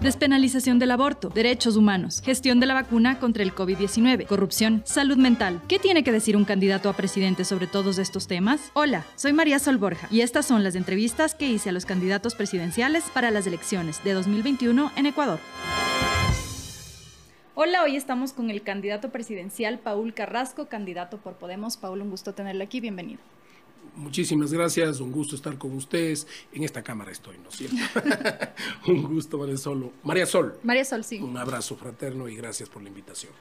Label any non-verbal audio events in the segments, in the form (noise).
Despenalización del aborto, derechos humanos, gestión de la vacuna contra el COVID-19, corrupción, salud mental. ¿Qué tiene que decir un candidato a presidente sobre todos estos temas? Hola, soy María Sol Borja y estas son las entrevistas que hice a los candidatos presidenciales para las elecciones de 2021 en Ecuador. Hola, hoy estamos con el candidato presidencial Paul Carrasco, candidato por Podemos. Paul, un gusto tenerle aquí, bienvenido. Muchísimas gracias, un gusto estar con ustedes. En esta cámara estoy, ¿no es cierto? (laughs) un gusto, María Sol. María Sol. María Sol, sí. Un abrazo fraterno y gracias por la invitación.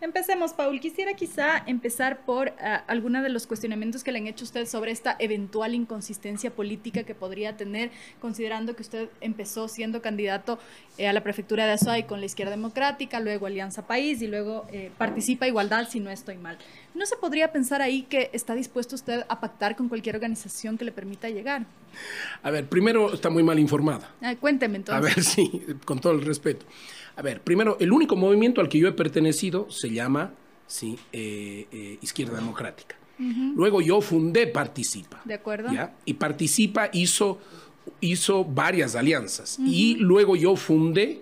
Empecemos, Paul. Quisiera quizá empezar por uh, alguno de los cuestionamientos que le han hecho usted sobre esta eventual inconsistencia política que podría tener, considerando que usted empezó siendo candidato eh, a la prefectura de Azuay con la Izquierda Democrática, luego Alianza País y luego eh, participa Igualdad, si no estoy mal. ¿No se podría pensar ahí que está dispuesto usted a pactar con cualquier organización que le permita llegar? A ver, primero está muy mal informada. Ah, cuénteme entonces. A ver, (laughs) sí, con todo el respeto. A ver, primero, el único movimiento al que yo he pertenecido se llama sí, eh, eh, Izquierda Democrática. Uh -huh. Luego yo fundé Participa. De acuerdo. ¿ya? Y Participa hizo, hizo varias alianzas. Uh -huh. Y luego yo fundé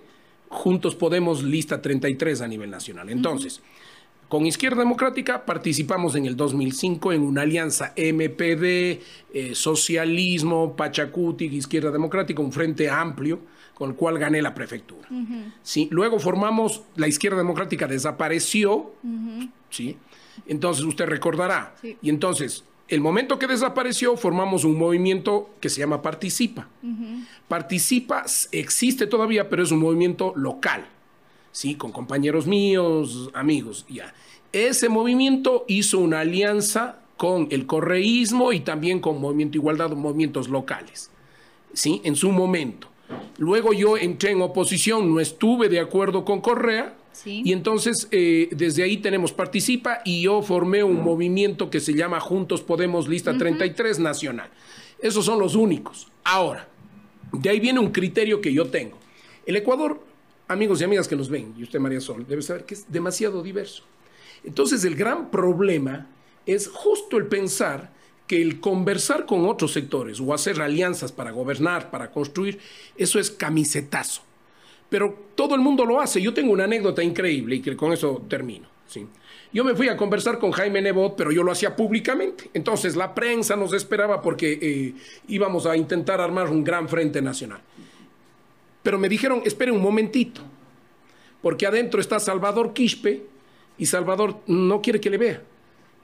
Juntos Podemos Lista 33 a nivel nacional. Entonces, uh -huh. con Izquierda Democrática participamos en el 2005 en una alianza MPD, eh, Socialismo, Pachacuti, Izquierda Democrática, un frente amplio con el cual gané la prefectura. Uh -huh. ¿sí? Luego formamos, la izquierda democrática desapareció, uh -huh. ¿sí? entonces usted recordará, sí. y entonces, el momento que desapareció, formamos un movimiento que se llama Participa. Uh -huh. Participa existe todavía, pero es un movimiento local, ¿sí? con compañeros míos, amigos, ya. Ese movimiento hizo una alianza con el correísmo y también con Movimiento Igualdad, movimientos locales, ¿sí? en su momento. Luego yo entré en oposición, no estuve de acuerdo con Correa, sí. y entonces eh, desde ahí tenemos Participa y yo formé un movimiento que se llama Juntos Podemos Lista uh -huh. 33 Nacional. Esos son los únicos. Ahora, de ahí viene un criterio que yo tengo. El Ecuador, amigos y amigas que nos ven, y usted María Sol, debe saber que es demasiado diverso. Entonces el gran problema es justo el pensar que el conversar con otros sectores o hacer alianzas para gobernar, para construir, eso es camisetazo. Pero todo el mundo lo hace. Yo tengo una anécdota increíble y que con eso termino. ¿sí? Yo me fui a conversar con Jaime Nebot, pero yo lo hacía públicamente. Entonces la prensa nos esperaba porque eh, íbamos a intentar armar un gran frente nacional. Pero me dijeron, espere un momentito, porque adentro está Salvador Quispe y Salvador no quiere que le vea.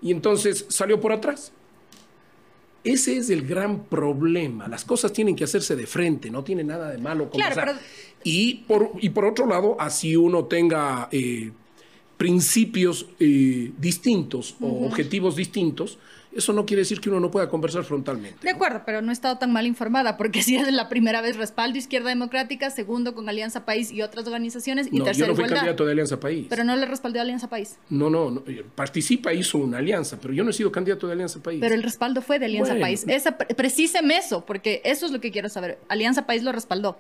Y entonces salió por atrás. Ese es el gran problema. Las cosas tienen que hacerse de frente, no tiene nada de malo conversar. Claro, pero... y, por, y por otro lado, así uno tenga eh, principios eh, distintos uh -huh. o objetivos distintos, eso no quiere decir que uno no pueda conversar frontalmente. De acuerdo, ¿no? pero no he estado tan mal informada, porque (laughs) si es la primera vez respaldo Izquierda Democrática, segundo con Alianza País y otras organizaciones, y no, tercero yo no fui igualdad. candidato de Alianza País. Pero no le respaldé a Alianza País. No, no, no, Participa hizo una alianza, pero yo no he sido candidato de Alianza País. Pero el respaldo fue de Alianza bueno. País. Esa, precíseme eso, porque eso es lo que quiero saber. Alianza País lo respaldó.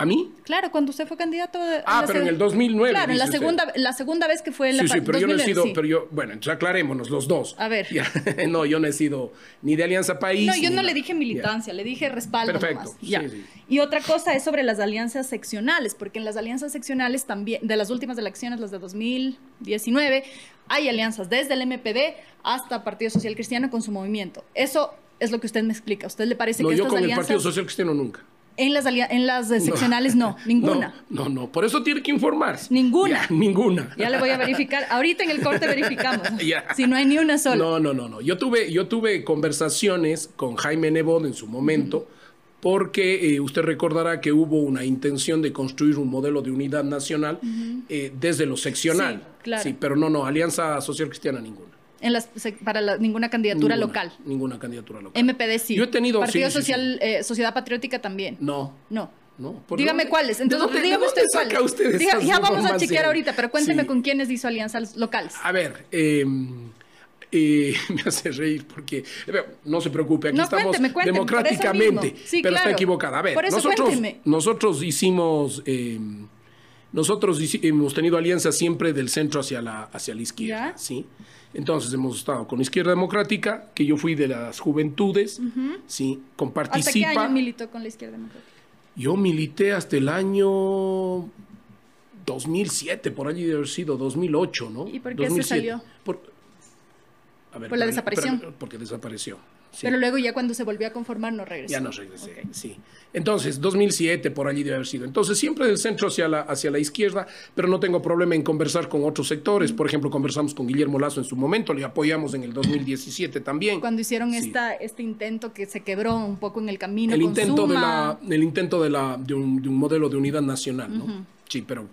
¿A mí? Claro, cuando usted fue candidato. Ah, pero en el 2009. Claro, en la segunda, la segunda vez que fue en la Sí, sí, pero 2009, yo no he sido. sí. Pero yo, bueno, entonces aclarémonos los dos. A ver. Ya. (laughs) no, yo no he sido ni de Alianza País. No, yo no le dije militancia, le dije respaldo. Perfecto. nomás. Ya. Sí, sí. Y otra cosa es sobre las alianzas seccionales, porque en las alianzas seccionales también, de las últimas elecciones, las de 2019, hay alianzas desde el MPD hasta Partido Social Cristiano con su movimiento. Eso es lo que usted me explica. ¿A usted le parece No, que yo estas con el Partido Social Cristiano nunca. En las en las de seccionales no, (laughs) ninguna? No, no, no. Por eso tiene que informarse. Ninguna. Ya, ninguna. Ya le voy a verificar. Ahorita en el corte verificamos. (laughs) Ya. Si no hay ni una sola. No, no, no, no. Yo tuve, yo tuve conversaciones con Jaime Nebot en su momento, porque eh, usted recordará que hubo una intención de construir un modelo de unidad nacional eh, desde lo seccional. Sí, claro. Sí, pero no, no, Alianza Social Cristiana ninguna. En las, para la- ninguna candidatura Ninguna, local. Ninguna candidatura local. MPD sí. Yo he tenido- Partido sí, sí, Social, eh, Sociedad Patriótica también. No, No. no. ¿Por Dígame dónde- cuáles. ¿de Entonces, dónde- dígame usted cuáles. usted Diga- esas ya vamos a chequear ahorita, pero cuénteme con quiénes hizo alianzas locales. A ver, eh, eh, (laughs) me hace reír porque eh, no se preocupe, aquí No, estamos cuénteme, cuénteme, democráticamente. Sí, pero está equivocada. A ver, Por eso nosotros, cuénteme. nosotros hicimos, eh, nosotros hemos tenido alianzas siempre del centro hacia la, hacia la izquierda, Ya. ¿sí? Entonces hemos estado con Izquierda Democrática, que yo fui de las juventudes, ¿sí? Con ¿Hasta qué Participa. año militó con la izquierda democrática? Yo milité hasta el año 2007, por allí debe haber sido 2008, ¿no? ¿Y por qué se salió? Por, a ver, ¿Por la desaparición? porque desapareció. Sí. Pero luego ya cuando se volvió a conformar no regresó. Ya no regresé, Ok. sí. Entonces, 2007 por allí debe haber sido. Entonces, siempre del centro hacia la, hacia la izquierda, pero no tengo problema en conversar con otros sectores. Por ejemplo, conversamos con Guillermo Lazo en su momento, le apoyamos en el 2017 también. Cuando hicieron Sí. esta, este intento que se quebró un poco en el camino. el con intento de la, el intento de la de un, de un modelo de unidad nacional, ¿no? Sí, pero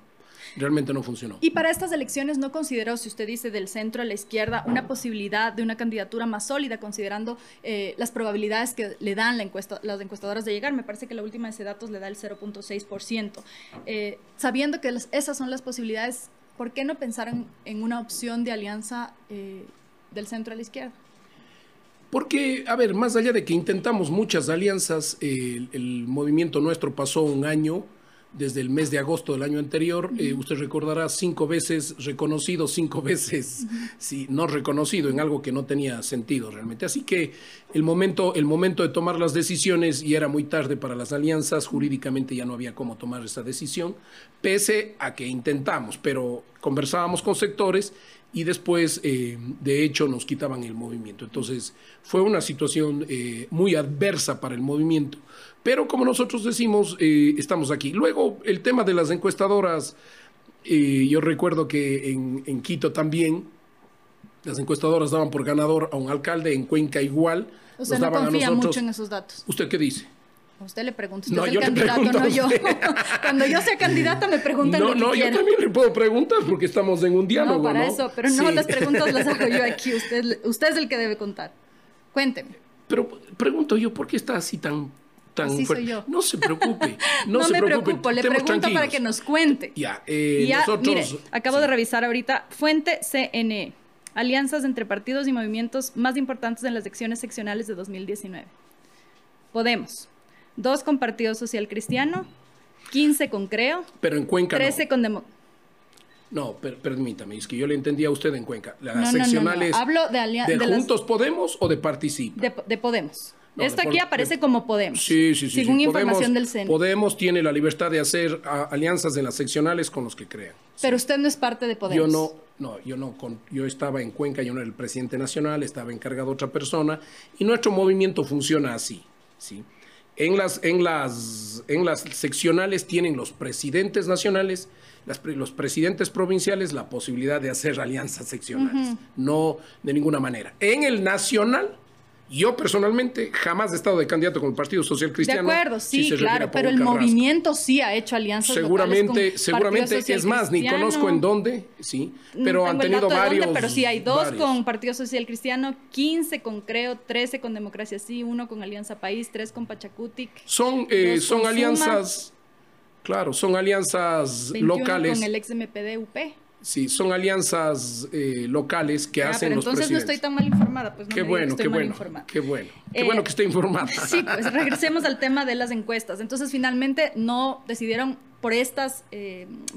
realmente no funcionó. Y para estas elecciones no consideró, si usted dice del centro a la izquierda, una posibilidad de una candidatura más sólida, considerando eh, las probabilidades que le dan la encuesta, las encuestadoras de llegar. Me parece que la última de ese datos le da el 0.6%. Eh, sabiendo que las- esas son las posibilidades, ¿por qué no pensaron en una opción de alianza eh, del centro a la izquierda? Porque, a ver, más allá de que intentamos muchas alianzas, eh, el, el movimiento nuestro pasó un año, desde el mes de agosto del año anterior, eh, usted recordará, cinco veces reconocido, cinco veces sí, no reconocido en algo que no tenía sentido realmente. Así que el momento, el momento de tomar las decisiones y era muy tarde para las alianzas, jurídicamente ya no había cómo tomar esa decisión, pese a que intentamos, pero conversábamos con sectores y después, eh, de hecho, nos quitaban el movimiento. Entonces, fue una situación eh, muy adversa para el movimiento. Pero como nosotros decimos, eh, estamos aquí. Luego, el tema de las encuestadoras, eh, yo recuerdo que en, en Quito también las encuestadoras daban por ganador a un alcalde, en Cuenca igual. Nos no confía mucho en esos datos. ¿Usted qué dice? A usted le pregunto, usted No, es el candidato, no yo. usted. (laughs) Cuando yo sea candidata me preguntan No, lo que no, yo también le puedo preguntar porque estamos en un diálogo. No, para ¿no? eso, pero no Sí. las preguntas las hago yo aquí. (laughs) Usted, usted es el que debe contar. Cuénteme. Pero pregunto yo, ¿por qué está así tan, tan Así soy fuerte? yo. No se preocupe, (laughs) no, No, se me preocupe. preocupo, le estemos pregunto para que nos cuente. Ya, eh, ya, nosotros... mire, acabo sí. de revisar ahorita, fuente CNE, alianzas entre partidos y movimientos más importantes en las elecciones seccionales de 2019. Podemos, dos con Partido Social Cristiano, 15 con Creo, Pero en Cuenca 13 no. con Demo- No, per- permítame, es que yo le entendía a usted en Cuenca. Las No, no, no, no. seccionales Hablo de de de las- Juntos Podemos o de Participa. de, de Podemos. No, Esto aquí aparece como Podemos. Sí, sí, sí. Según sí. información Podemos, del CEN. Podemos tiene la libertad de hacer a- alianzas en las seccionales con los que crean. Pero usted no es parte de Podemos. Yo no, no, yo no, con- yo estaba en Cuenca, yo no era el presidente nacional, estaba encargado otra persona y nuestro movimiento funciona así, ¿sí? En las, en las, en las seccionales tienen los presidentes nacionales, las los presidentes provinciales la posibilidad de hacer alianzas seccionales, no de ninguna manera. En el nacional, yo personalmente jamás he estado de candidato con el Partido Social De Cristiano. acuerdo, si sí, refiere claro, pero el Carrasco. movimiento sí ha hecho alianzas Seguramente, con seguramente, es más, ni conozco en dónde, sí, No pero han tengo el tenido de dónde, varios. pero sí hay dos varios. con Partido Social Cristiano, 15 con Creo, 13 con Democracia Sí, uno con Alianza País, tres con Pachacutic, Son, eh, son alianzas, claro, son alianzas 21 locales. con el ex MPD UP. Sí, son alianzas eh, locales que Ah, hacen pero los entonces no estoy tan mal informada, pues no Qué bueno, estoy qué mal bueno, informada. qué bueno, qué Eh, bueno que esté informada. (laughs) Sí, pues regresemos al tema de las encuestas. Entonces, finalmente no decidieron por estos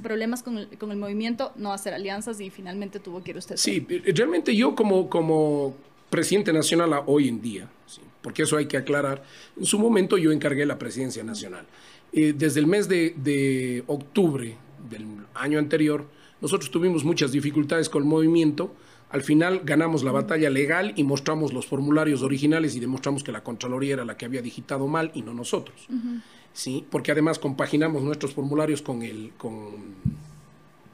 problemas con el, con el movimiento no hacer alianzas y finalmente tuvo que ir usted. Sí, eh, realmente yo como, como presidente nacional a- hoy en día, sí, porque eso hay que aclarar, en su momento yo encargué la presidencia nacional. Eh, desde el mes de, de octubre del año anterior, nosotros tuvimos muchas dificultades con el movimiento. Al final ganamos la batalla legal y mostramos los formularios originales y demostramos que la Contraloría era la que había digitado mal y no nosotros. ¿sí? Porque además compaginamos nuestros formularios con el, con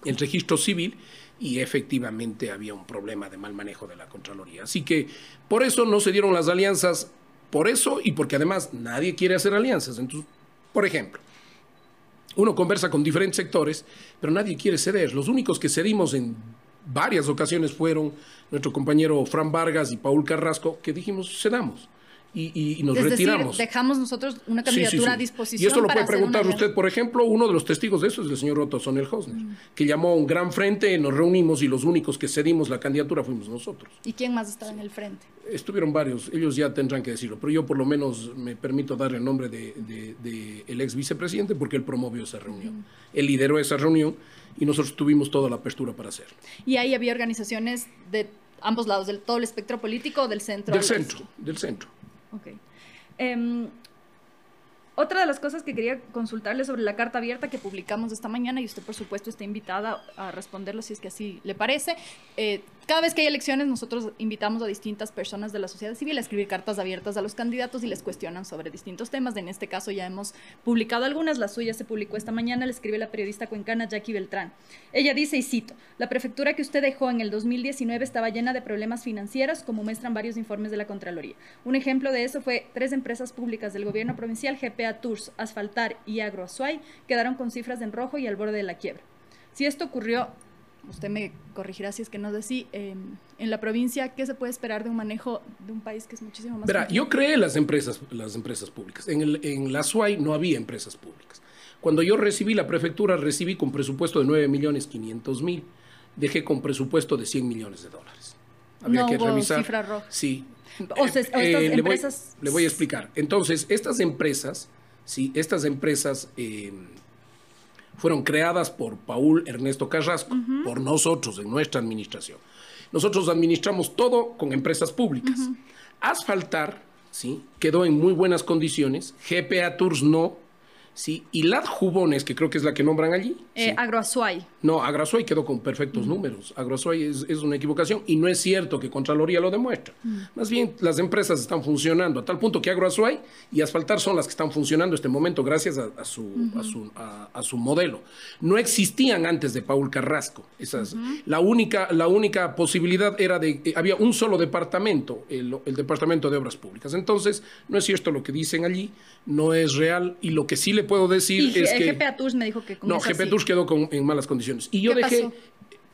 el registro civil y efectivamente había un problema de mal manejo de la Contraloría. Así que por eso no se dieron las alianzas, por eso y porque además nadie quiere hacer alianzas. Entonces, por ejemplo, uno conversa con diferentes sectores, pero nadie quiere ceder. Los únicos que cedimos en varias ocasiones fueron nuestro compañero Fran Vargas y Paul Carrasco, que dijimos cedamos y, y- y nos es retiramos. decir, dejamos nosotros una Sí, sí, candidatura sí. a disposición. Y esto lo para puede preguntar usted, por ejemplo, uno de los testigos de eso es el señor Otto Sonel Hosner, Mm. que llamó a un gran frente, nos reunimos y los únicos que cedimos la candidatura fuimos nosotros. ¿Y quién más estaba en el frente? Estuvieron varios, ellos ya tendrán que decirlo, pero yo por lo menos me permito dar el nombre de, de- de el ex vicepresidente porque él promovió esa reunión. Él lideró esa reunión y nosotros tuvimos toda la apertura para hacerlo. Y ahí había organizaciones de ambos lados, del todo el espectro político o del centro. Del centro, oeste? del centro. Ok. Em, otra de las cosas que quería consultarle sobre la carta abierta que publicamos esta mañana, y usted por supuesto está invitada a responderlo si es que así le parece. Eh, cada vez que hay elecciones, nosotros invitamos a distintas personas de la sociedad civil a escribir cartas abiertas a los candidatos y les cuestionan sobre distintos temas. En este caso ya hemos publicado algunas, la suya se publicó esta mañana, le escribe la periodista cuencana Jackie Beltrán. Ella dice, y cito, la prefectura que usted dejó en el 2019 estaba llena de problemas financieros, como muestran varios informes de la Contraloría. Un ejemplo de eso fue tres empresas públicas del gobierno provincial, GPA Tours, Asfaltar y Agroazuay, quedaron con cifras en rojo y al borde de la quiebra. Si esto ocurrió usted me corregirá si es que no es así, em, en la provincia, ¿qué se puede esperar de un manejo de un país que es muchísimo más... Verá, yo creé las empresas, las empresas públicas. En, el, en la SUAY no había empresas públicas. Cuando yo recibí la prefectura, recibí con presupuesto de 9 millones 500 mil, dejé con presupuesto de 100 millones de dólares. Había no que hubo revisar. Cifra roja. Sí. O, sea, estas eh, empresas... Le voy, le voy, a explicar. Entonces, estas empresas, sí, estas empresas... Eh, fueron creadas por Paul Ernesto Carrasco, por nosotros en nuestra administración. Nosotros administramos todo con empresas públicas. Asfaltar, ¿sí? Quedó en muy buenas condiciones. GPA Tours no, ¿sí? Y LAD Jubones, que creo que es la que nombran allí. Eh, Agroazuay. No, Agroazuay quedó con perfectos números. Agroazuay es, es, una equivocación y no es cierto que Contraloría lo demuestra. Más bien, las empresas están funcionando a tal punto que Agroazuay y Asfaltar son las que están funcionando en este momento gracias a, su, a, su, a, su, modelo. No existían antes de Paul Carrasco. Esas, la, única, la única posibilidad era de... Eh, había un solo departamento, el, el Departamento de Obras Públicas. Entonces, no es cierto lo que dicen allí, no es real y lo que sí le puedo decir es que... GPA Tours me dijo que... no, GPA Tours quedó con, en malas condiciones. Y yo dejé,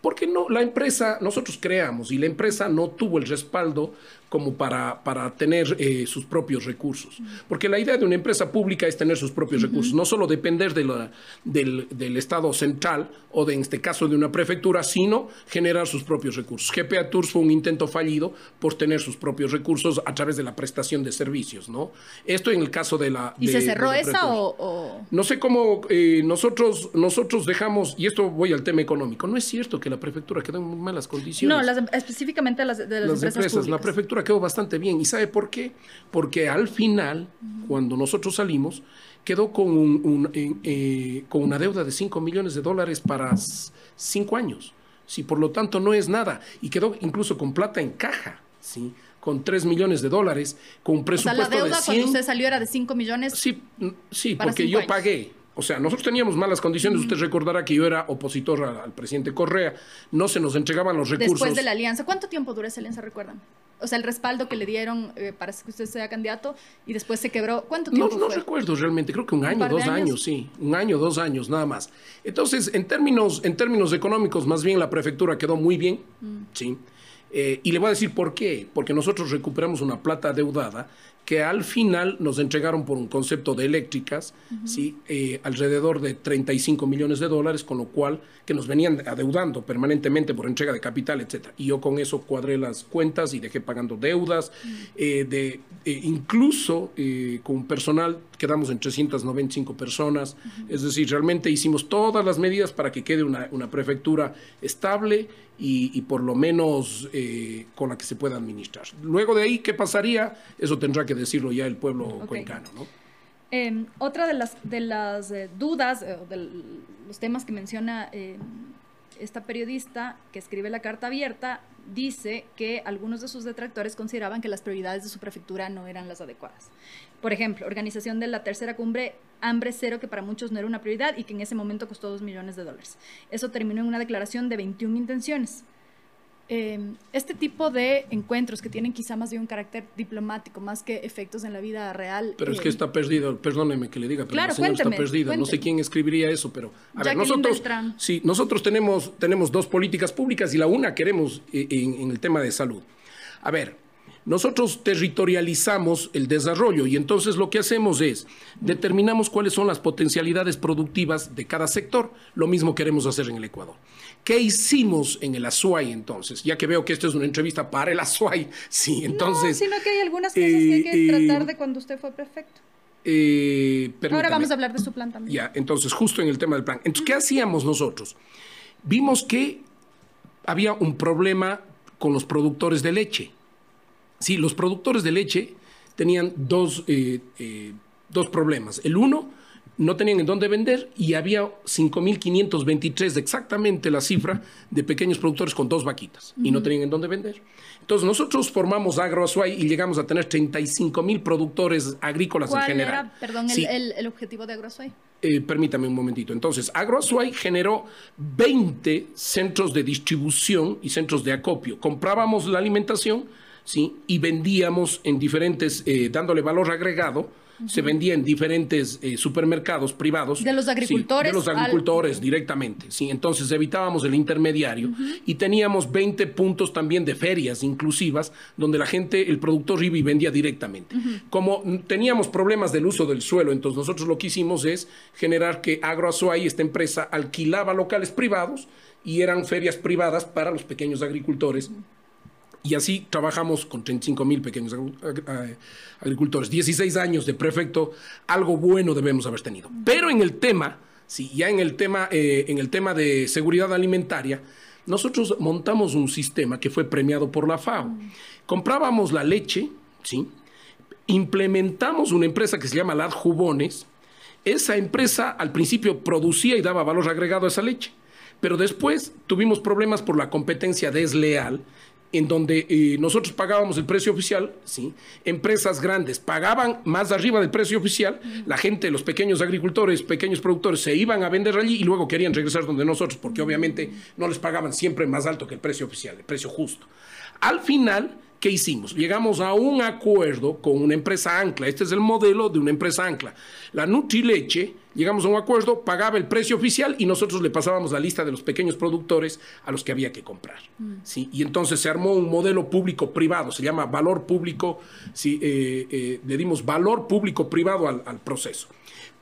porque no, la empresa, nosotros creamos y la empresa no tuvo el respaldo como para, para tener eh, sus propios recursos. Porque la idea de una empresa pública es tener sus propios recursos, no solo depender de la, del, del, Estado central o de, en este caso de una prefectura, sino generar sus propios recursos. GPA Tours fue un intento fallido por tener sus propios recursos a través de la prestación de servicios, ¿no? Esto en el caso de la... ¿Y se cerró esa o, No sé cómo eh, nosotros, nosotros dejamos, y esto voy al tema económico, no es cierto que la prefectura quedó en malas condiciones. No, las, específicamente las, de las, empresas, La prefectura quedó bastante bien. ¿Y sabe por qué? Porque al final, cuando nosotros salimos, quedó con, un, eh, con una deuda de 5 millones de dólares para 5 años. Sí, por lo tanto, no es nada. Y quedó incluso con plata en caja. ¿sí? con 3 millones de dólares, con un presupuesto o sea, la deuda de cuando usted salió era de 5 millones. Sí, sí porque yo pagué. O sea, nosotros teníamos malas condiciones. Usted recordará que yo era opositor al, presidente Correa. No se nos entregaban los recursos. Después de la alianza. ¿Cuánto tiempo duró esa alianza, recuerdan? O sea, el respaldo que le dieron eh, para que usted sea candidato y después se quebró. ¿Cuánto tiempo? No, no recuerdo realmente, creo que un año, dos años? sí, un año, dos años, nada más. Entonces, en términos, en términos económicos, más bien la prefectura quedó muy bien, mm. sí. Eh, y le voy a decir por qué, porque nosotros recuperamos una plata deudada que al final nos entregaron por un concepto de eléctricas, ¿sí? Eh, alrededor de 35 millones de dólares, con lo cual que nos venían adeudando permanentemente por entrega de capital, etc. Y yo con eso cuadré las cuentas y dejé pagando deudas, eh, de, eh, incluso con personal quedamos en 395 personas, es decir, realmente hicimos todas las medidas para que quede una, una prefectura estable y, y, por lo menos con la que se pueda administrar. Luego de ahí, ¿qué pasaría? Eso tendrá que decirlo ya el pueblo cuencano, ¿no? Em, otra de las, de las eh, dudas, eh, de los temas que menciona em, esta periodista que escribe la carta abierta, dice que algunos de sus detractores consideraban que las prioridades de su prefectura no eran las adecuadas. Por ejemplo, organización de la tercera cumbre Hambre Cero, que para muchos no era una prioridad y que en ese momento costó dos millones de dólares. Eso terminó en una declaración de 21 intenciones. Em, este tipo de encuentros que tienen quizá más bien un carácter diplomático, más que efectos en la vida real. Pero es que eh, está perdido, perdóneme que le diga, pero claro, está perdida. No sé quién escribiría eso, pero a ver, nosotros, sí, nosotros tenemos, tenemos dos políticas públicas y la una queremos eh, en el tema de salud. A ver, nosotros territorializamos el desarrollo y entonces lo que hacemos es determinamos cuáles son las potencialidades productivas de cada sector. Lo mismo queremos hacer en el Ecuador. ¿Qué hicimos en el Azuay entonces? Ya que veo que esto es una entrevista para el Azuay. (laughs) Sí, entonces... No, sino que hay algunas cosas que hay que eh, tratar de cuando usted fue prefecto. Eh, Ahora vamos a hablar de su plan también. Ya, entonces, justo en el tema del plan. Entonces, ¿qué hacíamos nosotros? Vimos que había un problema con los productores de leche. Sí, los productores de leche tenían dos, eh, dos problemas. El uno, no tenían en dónde vender y había 5.523, exactamente la cifra, de pequeños productores con dos vaquitas y no tenían en dónde vender. Entonces nosotros formamos Agroazuay y llegamos a tener 35.000 productores agrícolas en general. ¿Cuál era, perdón, el, el, objetivo de Agroazuay? Eh, permítame un momentito. Entonces, Agroazuay generó 20 centros de distribución y centros de acopio. Comprábamos la alimentación ¿sí? y vendíamos en diferentes, eh, dándole valor agregado se vendía en diferentes eh, supermercados privados. De los agricultores. de los agricultores directamente. Sí, entonces evitábamos el intermediario y teníamos 20 puntos también de ferias inclusivas donde la gente, el productor iba y vendía directamente. Como teníamos problemas del uso del suelo, entonces nosotros lo que hicimos es generar que Agroazuay, esta empresa, alquilaba locales privados y eran ferias privadas para los pequeños agricultores. Y así trabajamos con 35 mil pequeños agricultores. 16 años de prefecto, algo bueno debemos haber tenido. Pero en el tema, sí, ya en el tema, eh, en el tema de seguridad alimentaria, nosotros montamos un sistema que fue premiado por la FAO. Comprábamos la leche, ¿sí? implementamos una empresa que se llama Lad Jubones. Esa empresa al principio producía y daba valor agregado a esa leche, pero después tuvimos problemas por la competencia desleal en donde eh, nosotros pagábamos el precio oficial, ¿sí? empresas grandes pagaban más arriba del precio oficial, la gente, los pequeños agricultores, pequeños productores se iban a vender allí y luego querían regresar donde nosotros, porque obviamente no les pagaban siempre más alto que el precio oficial, el precio justo. Al final, ¿qué hicimos? Llegamos a un acuerdo con una empresa ancla. Este es el modelo de una empresa ancla. La Nutrileche, llegamos a un acuerdo, pagaba el precio oficial y nosotros le pasábamos la lista de los pequeños productores a los que había que comprar. Mm. ¿sí? Y entonces se armó un modelo público-privado, se llama valor público, ¿sí? Eh, eh, le dimos valor público-privado al, al proceso.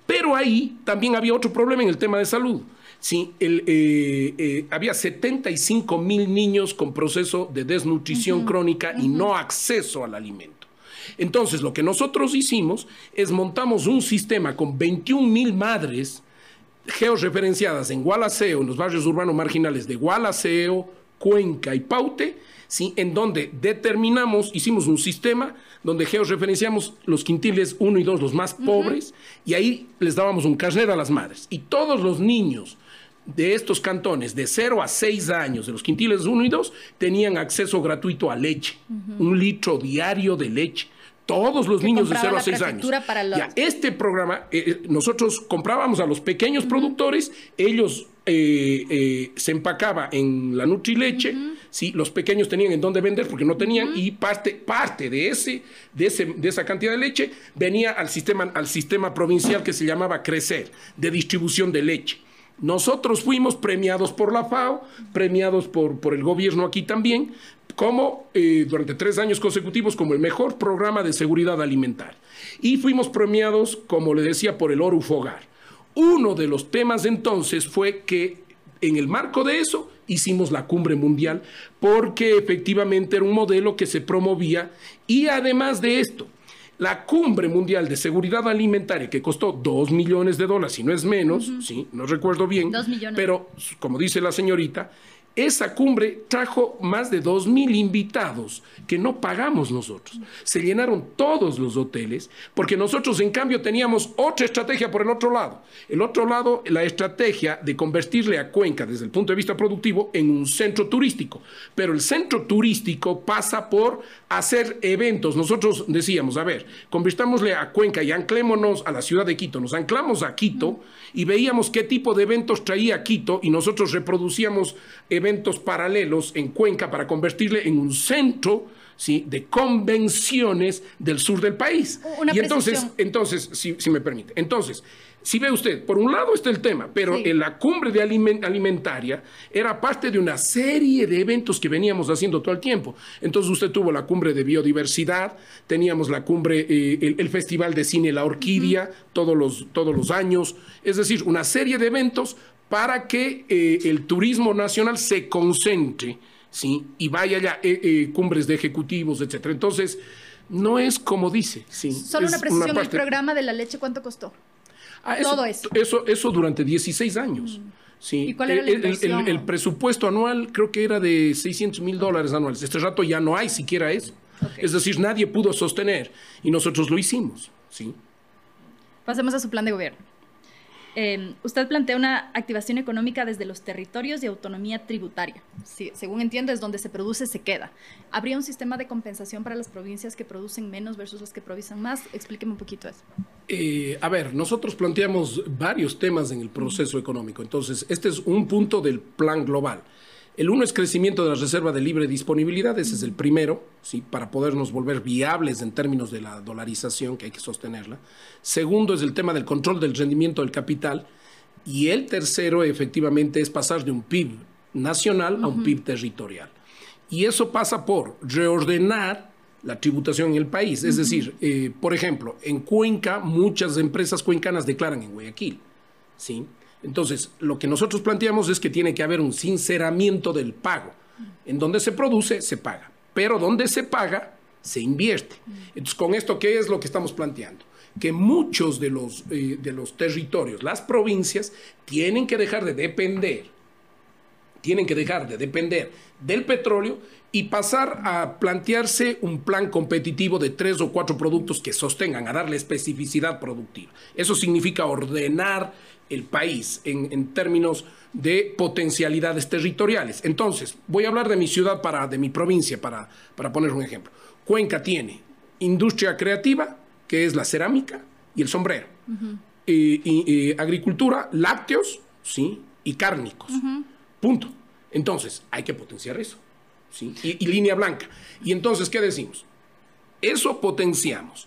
Pero ahí también había otro problema en el tema de salud. Sí, el, eh, eh, había 75 mil niños con proceso de desnutrición crónica y no acceso al alimento. Entonces, lo que nosotros hicimos es montamos un sistema con 21 mil madres georreferenciadas en Gualaceo, en los barrios urbanos marginales de Gualaceo, Cuenca y Paute, ¿sí? en donde determinamos, hicimos un sistema donde georreferenciamos los quintiles 1 y 2, los más pobres, y ahí les dábamos un carnet a las madres. Y todos los niños de estos cantones de 0 a 6 años, de los quintiles 1 y 2, tenían acceso gratuito a leche, un litro diario de leche. Todos los niños de 0 a 6 años. Ya, este programa, eh, eh, nosotros comprábamos a los pequeños productores, ellos eh, se empacaba en la Nutrileche, ¿sí? los pequeños tenían en dónde vender porque no tenían, y parte, parte de, ese, de, ese, de esa cantidad de leche venía al sistema, al sistema provincial que se llamaba Crecer, de distribución de leche. Nosotros fuimos premiados por la FAO, premiados por, el gobierno aquí también, como eh, durante tres años consecutivos como el mejor programa de seguridad alimentaria. Y fuimos premiados, como le decía, por el Oru Fogar. Uno de los temas entonces fue que en el marco de eso hicimos la cumbre mundial porque efectivamente era un modelo que se promovía y además de esto, la cumbre mundial de seguridad alimentaria, que costó 2 millones de dólares, si no es menos, sí, no recuerdo bien, pero como dice la señorita, esa cumbre trajo más de 2.000 invitados que no pagamos nosotros. Se llenaron todos los hoteles porque nosotros en cambio teníamos otra estrategia por el otro lado. El otro lado, la estrategia de convertirle a Cuenca desde el punto de vista productivo en un centro turístico. Pero el centro turístico pasa por hacer eventos. Nosotros decíamos, a ver, convirtámosle a Cuenca y anclémonos a la ciudad de Quito. Nos anclamos a Quito y veíamos qué tipo de eventos traía Quito y nosotros reproducíamos eventos paralelos en Cuenca para convertirle en un centro ¿sí? de convenciones del sur del país. y entonces, entonces si, si me permite, entonces, si ve usted, por un lado está el tema, pero en la cumbre de alimentaria era parte de una serie de eventos que veníamos haciendo todo el tiempo. Entonces usted tuvo la cumbre de biodiversidad, teníamos la cumbre, eh, el, Festival de Cine La Orquídea, todos, los, todos los años, es decir, una serie de eventos para que eh, el turismo nacional se concentre, ¿sí? Y vaya allá, eh, cumbres de ejecutivos, etcétera. Entonces, no es como dice, sí. Solo una precisión, ¿el programa de la leche cuánto costó? Ah, Todo eso. Eso, durante 16 años. Mm. Sí. ¿Y cuál era la el, el, presupuesto anual creo que era de 600 mil dólares anuales. Este rato ya no hay siquiera eso. Es decir, nadie pudo sostener y nosotros lo hicimos. ¿sí? Pasemos a su plan de gobierno. Eh, usted plantea una activación económica desde los territorios de autonomía tributaria. Sí, según entiendo, es donde se produce, se queda. ¿Habría un sistema de compensación para las provincias que producen menos versus las que producen más? Explíqueme un poquito eso. Eh, a ver, nosotros planteamos varios temas en el proceso económico. Entonces, este es un punto del plan global. El uno es crecimiento de la reserva de libre disponibilidad, ese es el primero, ¿sí? para podernos volver viables en términos de la dolarización, que hay que sostenerla. Segundo es el tema del control del rendimiento del capital. Y el tercero, efectivamente, es pasar de un PIB nacional a un PIB territorial. Y eso pasa por reordenar la tributación en el país. Es decir, eh, por ejemplo, en Cuenca muchas empresas cuencanas declaran en Guayaquil. ¿sí? Entonces, lo que nosotros planteamos es que tiene que haber un sinceramiento del pago. En donde se produce, se paga. Pero donde se paga, se invierte. Entonces, con esto, ¿qué es lo que estamos planteando? Que muchos de los, eh, de los territorios, las provincias, tienen que dejar de depender, tienen que dejar de depender del petróleo y pasar a plantearse un plan competitivo de tres o cuatro productos que sostengan, a darle especificidad productiva. Eso significa ordenar el país en, términos de potencialidades territoriales. Entonces, voy a hablar de mi ciudad, para, de mi provincia, para, para poner un ejemplo. Cuenca tiene industria creativa, que es la cerámica y el sombrero. y, agricultura, lácteos, ¿sí? Y cárnicos. Punto. Entonces, hay que potenciar eso. ¿sí? Y, línea blanca. Y entonces, ¿qué decimos? Eso potenciamos.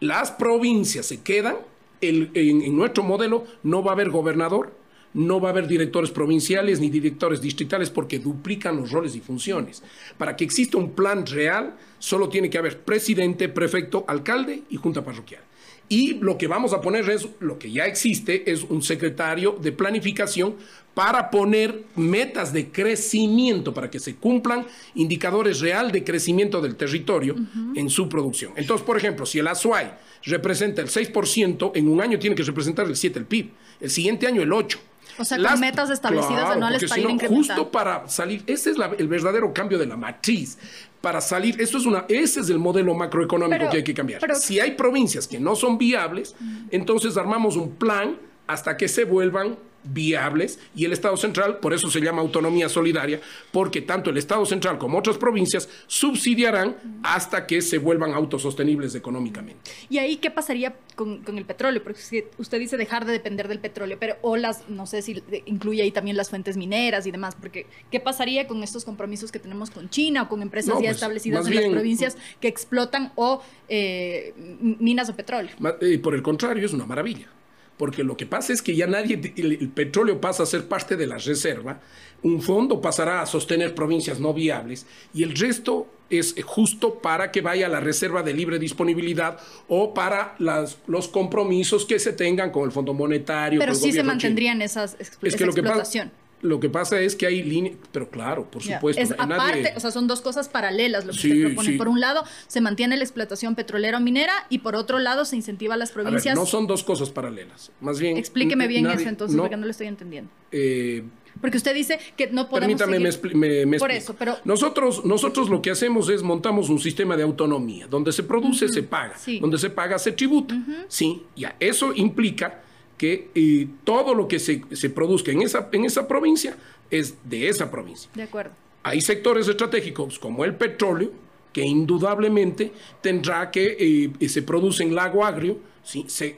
Las provincias se quedan en, nuestro modelo no va a haber gobernador, no va a haber directores provinciales ni directores distritales porque duplican los roles y funciones. Para que exista un plan real, solo tiene que haber presidente, prefecto, alcalde y junta parroquial. Y lo que vamos a poner es, lo que ya existe, es un secretario de planificación para poner metas de crecimiento, para que se cumplan indicadores real de crecimiento del territorio en su producción. Entonces, por ejemplo, si el Azuay representa el 6%, en un año tiene que representar el 7% el PIB, el siguiente año el 8%. O sea, con metas establecidas anuales para ir Justo para salir, ese es el verdadero cambio de la matriz. Para salir, eso es una, ese es el modelo macroeconómico que hay que cambiar. si hay provincias que no son viables, entonces armamos un plan hasta que se vuelvan viables y el Estado central, por eso se llama autonomía solidaria, porque tanto el Estado central como otras provincias subsidiarán hasta que se vuelvan autosostenibles económicamente. ¿Y ahí qué pasaría con, el petróleo? Porque usted dice dejar de depender del petróleo, pero o las, no sé si incluye ahí también las fuentes mineras y demás, porque ¿qué pasaría con estos compromisos que tenemos con China o con empresas ya pues, establecidas en las provincias que explotan o eh, minas o petróleo? Eh, por el contrario, es una maravilla porque lo que pasa es que ya nadie, el, petróleo pasa a ser parte de la reserva, un fondo pasará a sostener provincias no viables y el resto es justo para que vaya a la reserva de libre disponibilidad o para las, los compromisos que se tengan con el Fondo Monetario. Pero sí se mantendrían esas es que lo explotación. Lo que pasa es que hay líneas, pero claro, por supuesto. Es aparte, o sea, son dos cosas paralelas lo que se propone. Por un lado, se mantiene la explotación petrolera o minera y por otro lado, se incentiva a las provincias. no son dos cosas paralelas. Más bien. Explíqueme bien eso entonces, porque no lo estoy entendiendo. Eh, porque usted dice que no podemos. Permítame, me, Por eso, pero. Nosotros, nosotros lo que hacemos es montamos un sistema de autonomía. Donde se produce, se paga. Donde se paga, se tributa. Sí, ya. Eso implica que todo lo que se, se, produzca en esa, en esa provincia es de esa provincia. De acuerdo. Hay sectores estratégicos como el petróleo, que indudablemente tendrá que, eh, se produce en lago agrio, ¿sí? se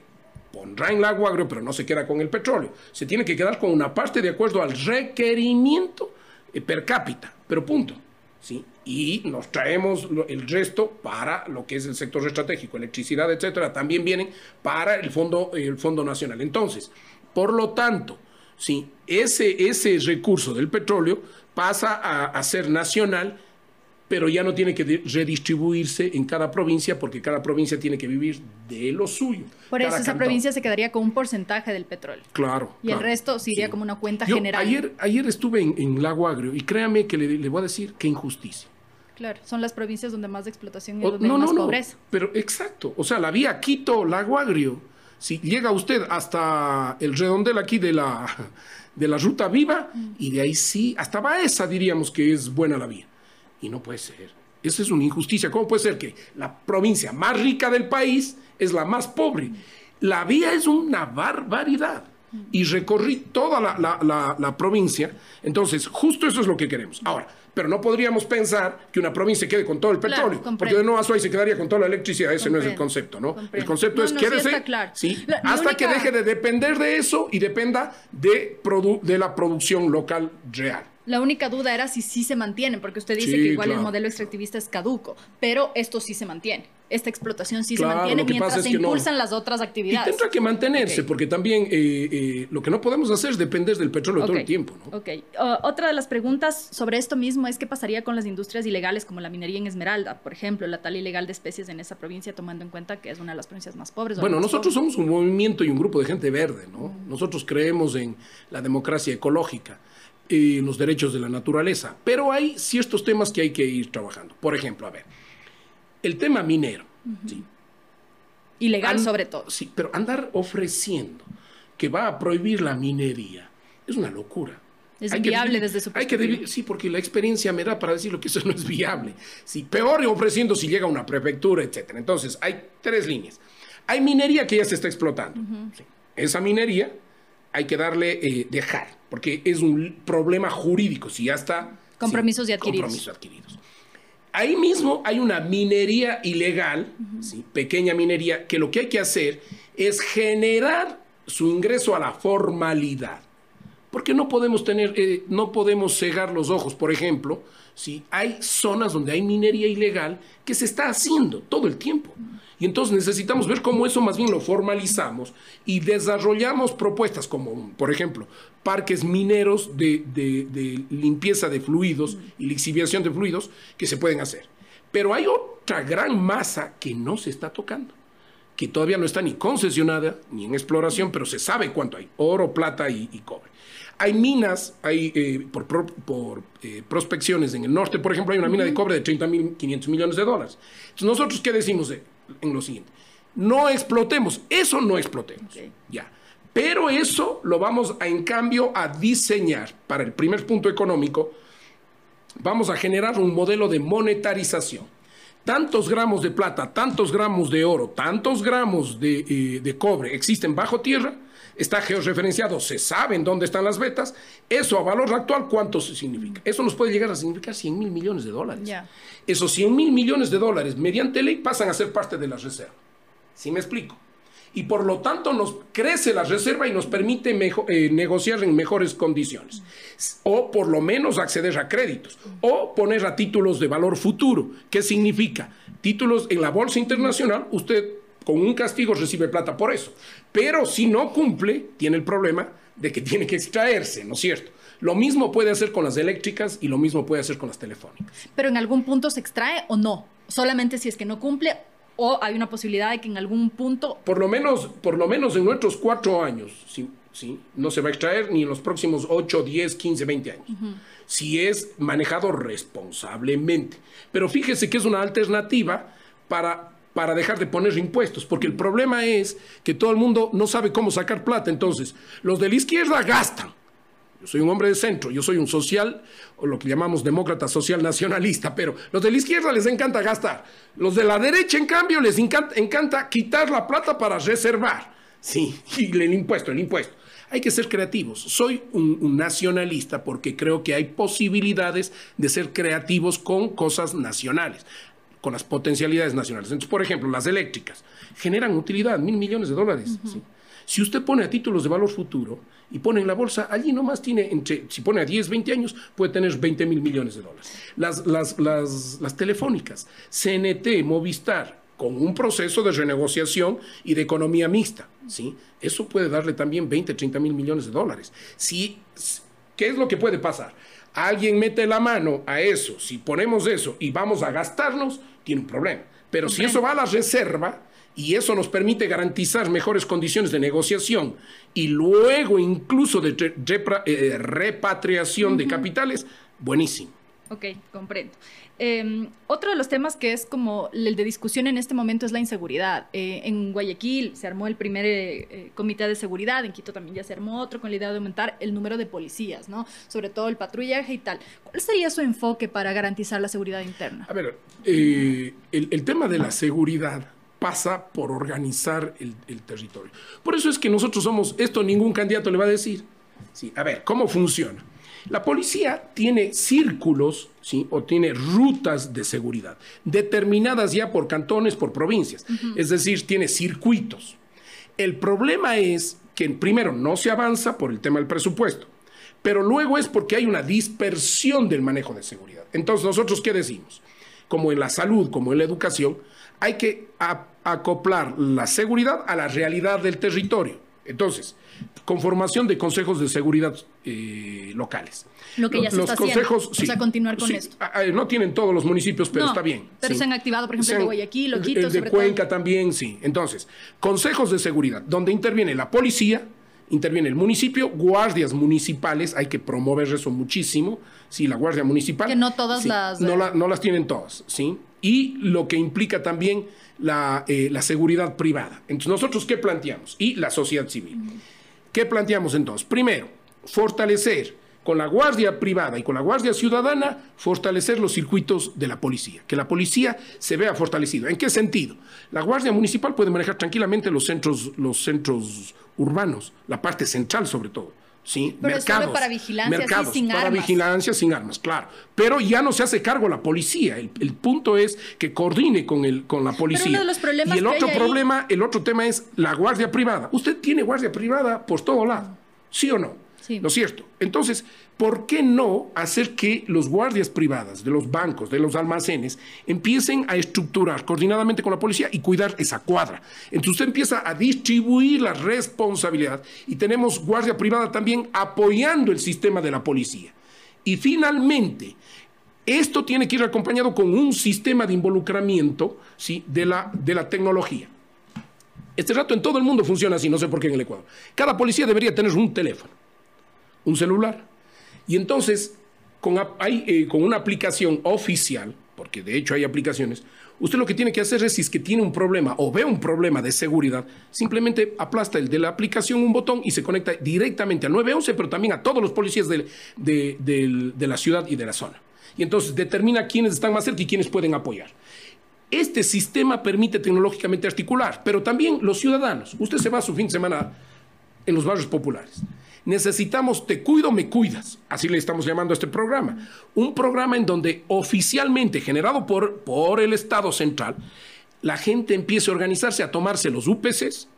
pondrá en lago agrio, pero no se queda con el petróleo. Se tiene que quedar con una parte de acuerdo al requerimiento eh, per cápita, pero punto. Y nos traemos el resto para lo que es el sector estratégico, electricidad, etcétera, también vienen para el Fondo, el fondo Nacional. Entonces, por lo tanto, ¿sí? ese, ese recurso del petróleo pasa a, a ser nacional, pero ya no tiene que redistribuirse en cada provincia porque cada provincia tiene que vivir de lo suyo. Por eso esa provincia se quedaría con un porcentaje del petróleo. Claro. Y el resto se iría como una cuenta general. Ayer, ayer estuve en, Lago Agrio y créame que le, le voy a decir qué injusticia. Claro, son las provincias donde más explotación y donde no, más no, pobreza. pero exacto, o sea, la vía Quito, Lago Agrio, si llega usted hasta el redondel aquí de la, de la ruta viva, mm. y de ahí sí, hasta Baeza diríamos que es buena la vía. Y no puede ser. Esa es una injusticia. ¿Cómo puede ser que la provincia más rica del país es la más pobre? La vía es una barbaridad. Y recorrí toda la, la, la, provincia. Entonces, justo eso es lo que queremos. Ahora, pero no podríamos pensar que una provincia quede con todo el petróleo, porque de nuevo ahí se quedaría con toda la electricidad. Ese no es el concepto, ¿no? El concepto es, quédese, sí, hasta que deje de depender de eso y dependa de, de la producción local real. La única duda era si sí se mantienen, porque usted dice que igual el modelo extractivista es caduco, pero esto sí se mantiene. Esta explotación sí se mantiene mientras se impulsan las otras actividades. Y tendrá que mantenerse, porque también eh, eh, lo que no podemos hacer es depender del petróleo todo el tiempo. ¿no? Ok. otra de las preguntas sobre esto mismo es qué pasaría con las industrias ilegales como la minería en Esmeralda, por ejemplo, la tala ilegal de especies en esa provincia, tomando en cuenta que es una de las provincias más pobres. Bueno, nosotros somos un movimiento y un grupo de gente verde, ¿no? Nosotros creemos en la democracia ecológica y los derechos de la naturaleza. Pero hay ciertos temas que hay que ir trabajando. Por ejemplo, a ver, el tema minero. ¿sí? Ilegal sobre todo. Sí, pero andar ofreciendo que va a prohibir la minería es una locura. Es viable desde su perspectiva. sí, porque la experiencia me da para decirlo que eso no es viable. Sí, peor ofreciendo si llega a una prefectura, etc. Entonces, hay tres líneas. Hay minería que ya se está explotando. Esa minería hay que darle, eh, dejar, porque es un problema jurídico, si ya está... Compromisos y adquiridos. Compromisos adquiridos. Ahí mismo hay una minería ilegal, pequeña minería, que lo que hay que hacer es generar su ingreso a la formalidad. Porque no podemos tener, eh, no podemos cegar los ojos. Por ejemplo, si hay zonas donde hay minería ilegal que se está haciendo todo el tiempo. Y entonces necesitamos ver cómo eso más bien lo formalizamos y desarrollamos propuestas como, por ejemplo, parques mineros de, limpieza de fluidos y lixiviación de fluidos que se pueden hacer. Pero hay otra gran masa que no se está tocando, que todavía no está ni concesionada ni en exploración, pero se sabe cuánto hay, oro, plata y, cobre. Hay minas, hay eh, por, por eh, prospecciones en el norte, por ejemplo, hay una mina de cobre de 30 mil, 500 millones de dólares. Entonces, ¿nosotros qué decimos? En lo siguiente. No explotemos, eso no explotemos. Ya. Pero eso lo vamos a, en cambio, a diseñar para el primer punto económico. Vamos a generar un modelo de monetarización. Tantos gramos de plata, tantos gramos de oro, tantos gramos de, eh, de cobre existen bajo tierra, está georreferenciado, se saben dónde están las vetas, eso a valor actual, ¿cuánto significa? Eso nos puede llegar a significar 100 mil millones de dólares. Esos 100 mil millones de dólares, mediante ley, pasan a ser parte de la reserva. ¿Sí me explico? Y por lo tanto nos crece la reserva y nos permite eh, negociar en mejores condiciones. O por lo menos acceder a créditos. O poner a títulos de valor futuro. ¿Qué significa? Títulos en la bolsa internacional, usted con un castigo recibe plata por eso. Pero si no cumple, tiene el problema de que tiene que extraerse, ¿no es cierto? Lo mismo puede hacer con las eléctricas y lo mismo puede hacer con las telefónicas. Pero en algún punto se extrae o no, solamente si es que no cumple o hay una posibilidad de que en algún punto... Por lo menos, por lo menos en nuestros cuatro años, sí, sí, no se va a extraer ni en los próximos 8, 10, 15, 20 años. Si es manejado responsablemente. Pero fíjese que es una alternativa para para dejar de poner impuestos, porque el problema es que todo el mundo no sabe cómo sacar plata. Entonces, los de la izquierda gastan. Yo soy un hombre de centro, yo soy un social, o lo que llamamos demócrata social nacionalista, pero los de la izquierda les encanta gastar. Los de la derecha, en cambio, les encanta, quitar la plata para reservar. Sí, y el impuesto, el impuesto. Hay que ser creativos. Soy un, nacionalista porque creo que hay posibilidades de ser creativos con cosas nacionales con las potencialidades nacionales. Entonces, por ejemplo, las eléctricas generan utilidad, mil millones de dólares. Si usted pone a títulos de valor futuro y pone en la bolsa, allí nomás tiene, entre, si pone a 10, 20 años, puede tener 20 mil millones de dólares. Las, las, las, las telefónicas, CNT, Movistar, con un proceso de renegociación y de economía mixta, ¿sí? Eso puede darle también 20, 30 mil millones de dólares. Si, ¿Qué es lo que puede pasar? alguien mete la mano a eso, si ponemos eso y vamos a gastarnos, tiene un problema. Pero si eso va a la reserva y eso nos permite garantizar mejores condiciones de negociación y luego incluso de eh, repatriación de capitales, buenísimo. Ok, comprendo. Em, otro de los temas que es como el de discusión en este momento es la inseguridad. Eh, en Guayaquil se armó el primer eh, eh, comité de seguridad, en Quito también ya se armó otro con la idea de aumentar el número de policías, ¿no? Sobre todo el patrullaje y tal. ¿Cuál sería su enfoque para garantizar la seguridad interna? A ver, el, el tema de la seguridad pasa por organizar el, territorio. Por eso es que nosotros somos, esto ningún candidato le va a decir. Sí, a ver, ¿cómo funciona? La policía tiene círculos ¿sí? o tiene rutas de seguridad determinadas ya por cantones, por provincias. Es decir, tiene circuitos. El problema es que primero no se avanza por el tema del presupuesto, pero luego es porque hay una dispersión del manejo de seguridad. Entonces, nosotros, ¿qué decimos? Como en la salud, como en la educación, hay que acoplar la seguridad a la realidad del territorio. Entonces, conformación de consejos de seguridad eh, locales. Lo que ya se los está consejos, haciendo. o sea, continuar con esto. No tienen todos los municipios, pero está bien. Pero se han activado, por ejemplo, el de Guayaquil, Loquito, El de Cuenca también, sí. Entonces, consejos de seguridad, donde interviene la policía, interviene el municipio, guardias municipales, hay que promover eso muchísimo, sí, la guardia municipal. Que no todas las... No, no las tienen todas, sí. Y lo que implica también eh, la, seguridad privada. Entonces, ¿nosotros qué planteamos? Y la sociedad civil. ¿Qué planteamos entonces? Primero, fortalecer con la guardia privada y con la guardia ciudadana, fortalecer los circuitos de la policía, que la policía se vea fortalecido. ¿En qué sentido? La guardia municipal puede manejar tranquilamente los centros, los centros urbanos, la parte central sobre todo. ¿Sí? Pero mercados, para vigilancia, mercados, sin para armas. vigilancia sin armas, claro. Pero ya no se hace cargo la policía. El, punto es que coordine con, el, con la policía. y el otro problema, el otro tema es la guardia privada. Usted tiene guardia privada por todo lado, ¿sí o no? ¿No es cierto? Entonces, ¿por qué no hacer que los guardias privadas de los bancos, de los almacenes, empiecen a estructurar coordinadamente con la policía y cuidar esa cuadra? Entonces usted empieza a distribuir la responsabilidad y tenemos guardia privada también apoyando el sistema de la policía. Y finalmente, esto tiene que ir acompañado con un sistema de involucramiento ¿sí? de, la, de la tecnología. Este rato en todo el mundo funciona así, no sé por qué en el Ecuador. Cada policía debería tener un teléfono un celular. Y entonces, con, eh, con una aplicación oficial, porque de hecho hay aplicaciones, usted lo que tiene que hacer es, si es que tiene un problema o ve un problema de seguridad, simplemente aplasta el de la aplicación un botón y se conecta directamente al 911, pero también a todos los policías de, de la ciudad y de la zona. Y entonces determina quiénes están más cerca y quiénes pueden apoyar. Este sistema permite tecnológicamente articular, pero también los ciudadanos. Usted se va a su fin de semana en los barrios populares necesitamos Te cuido, me cuidas. Así le estamos llamando a este programa. Un programa en donde oficialmente, generado por, por el Estado central, la gente empiece a organizarse, a tomarse los UPCs,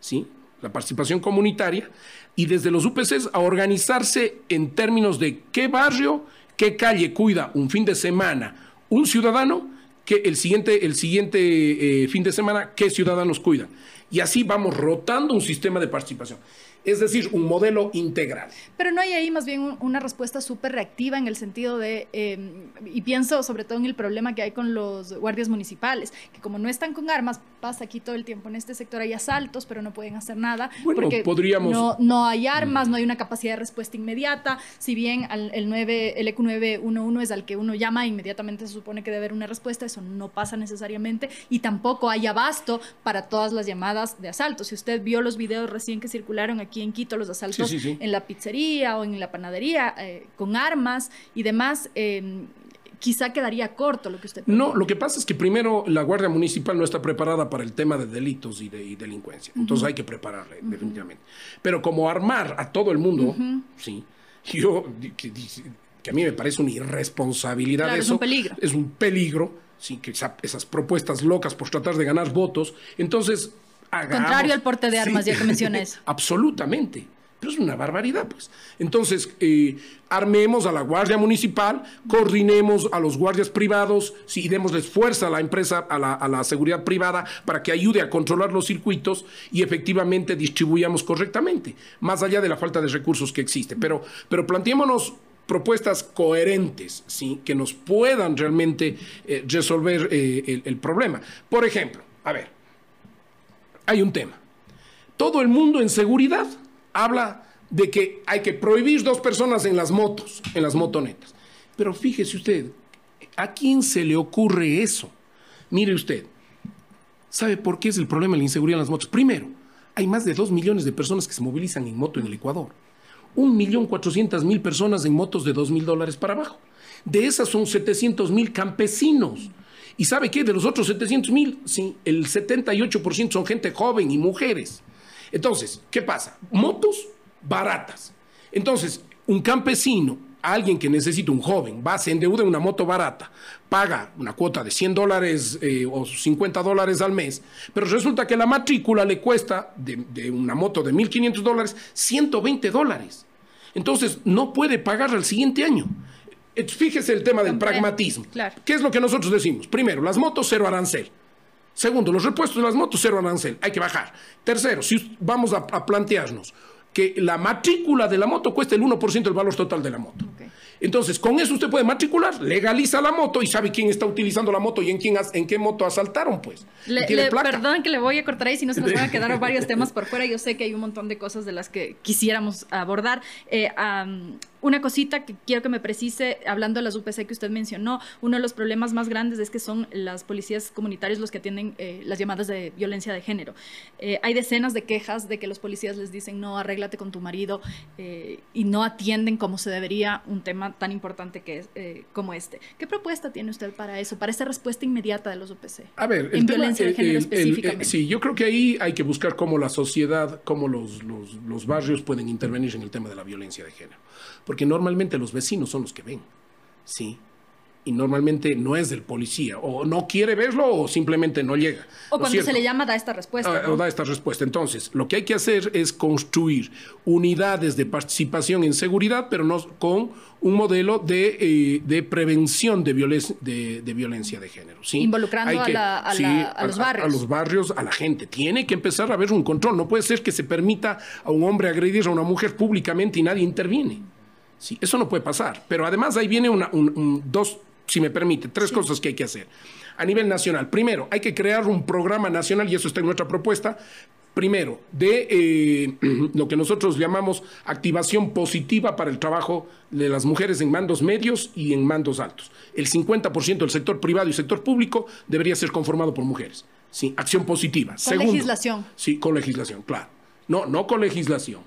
¿sí? la participación comunitaria, y desde los UPCs a organizarse en términos de qué barrio, qué calle cuida un fin de semana un ciudadano, que el siguiente, el siguiente eh, fin de semana, qué ciudadanos cuidan. Y así vamos rotando un sistema de participación es decir, un modelo integral. Pero no hay ahí más bien una respuesta súper reactiva en el sentido de, em, y pienso sobre todo en el problema que hay con los guardias municipales, que como no están con armas, pasa aquí todo el tiempo en este sector, hay asaltos, pero no pueden hacer nada, porque podríamos... no, no hay armas, no hay una capacidad de respuesta inmediata, si bien el, 9, el EQ911 es al que uno llama, inmediatamente se supone que debe haber una respuesta, eso no pasa necesariamente, y tampoco hay abasto para todas las llamadas de asalto. Si usted vio los videos recién que circularon aquí, aquí en Quito los asaltos en la pizzería o en la panadería eh, con armas y demás. Em, quizá quedaría corto lo que usted No, lo que pasa es que primero la Guardia Municipal no está preparada para el tema de delitos y de delincuencia. Entonces hay que prepararle, definitivamente. Pero como armar a todo el mundo, sí, yo, que, a mí me parece una irresponsabilidad eso. Es un peligro. Es un peligro, sí, que esas propuestas locas por tratar de ganar votos. Entonces, Contrario al porte de armas, ya que menciona eso. (laughs) Absolutamente. Pero es una barbaridad, pues. Entonces, eh, armemos a la Guardia Municipal, coordinemos a los guardias privados, sí, démosles fuerza a la empresa, a la, a la, seguridad privada, para que ayude a controlar los circuitos y efectivamente distribuyamos correctamente, más allá de la falta de recursos que existe. Pero, pero planteémonos propuestas coherentes, ¿sí? que nos puedan realmente eh, resolver eh, el, el problema. Por ejemplo, a ver, hay un tema. Todo el mundo en seguridad habla de que hay que prohibir dos personas en las motos, en las motonetas. Pero fíjese usted, ¿a quién se le ocurre eso? Mire usted, ¿sabe por qué es el problema de la inseguridad en las motos? Primero, hay más de dos millones de personas que se movilizan en moto en el Ecuador. Un millón cuatrocientas mil personas en motos de dos mil dólares para abajo. De esas son setecientos mil campesinos Y sabe qué, de los otros 700 mil, el 78% son gente joven y mujeres. Entonces, ¿qué pasa? Motos baratas. Entonces, un campesino, alguien que necesita un joven, va, se endeuda en una moto barata, paga una cuota de 100 dólares eh, o 50 dólares al mes, pero resulta que la matrícula le cuesta de, de una moto de 1.500 dólares 120 dólares. Entonces, no puede pagar al siguiente año. Eh, Fíjese el tema del pragmatismo. claro. ¿Qué es lo que nosotros decimos? Primero, las motos cero arancel. Segundo, los repuestos de las motos cero arancel. Hay que bajar. Tercero, si vamos a, a plantearnos que la matrícula de la moto cuesta el 1% del valor total de la moto. Entonces, con eso usted puede matricular, legaliza la moto y sabe quién está utilizando la moto y en, quién, en qué moto asaltaron, pues. Le, le- perdón que le voy a cortar ahí, si no se nos van a quedar varios temas (laughs) por fuera. Yo sé que hay un montón de cosas de las que quisiéramos abordar. Eh, am, una cosita que quiero que me precise, hablando de las UPC que usted mencionó, uno de los problemas más grandes es que son las policías comunitarios los que atienden eh, las llamadas de violencia de género. Eh, hay decenas de quejas de que los policías les dicen, no, arréglate con tu marido, eh, y no atienden como se debería un tema tan importante que es, eh, como este. ¿Qué propuesta tiene usted para eso, para esa respuesta inmediata de los UPC? A ver, en violencia de el- género el- el- específicamente. eh, sí, yo creo que ahí hay que buscar cómo la sociedad, cómo los, los, los barrios pueden intervenir en el tema de la violencia de género. Porque normalmente los vecinos son los que ven, ¿sí? Y normalmente no es del policía, o no quiere verlo o simplemente no llega. O ¿no es cuando se le llama da esta respuesta. Ah, ¿no? o da esta respuesta. Entonces, lo que hay que hacer es construir unidades de participación en seguridad, pero no con un modelo de, eh, de prevención de, violen- de, de violencia de género. ¿sí? Involucrando a la- a la- a los barrios. A, los barrios, a la gente. Tiene que empezar a haber un control. No puede ser que se permita a un hombre agredir a una mujer públicamente y nadie interviene. Sí, eso no puede pasar. Pero además ahí viene una, un- un- dos, si me permite, tres cosas que hay que hacer. A nivel nacional, primero, hay que crear un programa nacional, y eso está en nuestra propuesta, primero, de eh, (clears throat) lo que nosotros llamamos activación positiva para el trabajo de las mujeres en mandos medios y en mandos altos. El 50% del sector privado y sector público debería ser conformado por mujeres. Sí, acción positiva. Con legislación. Sí, con legislación, claro. No, no con legislación.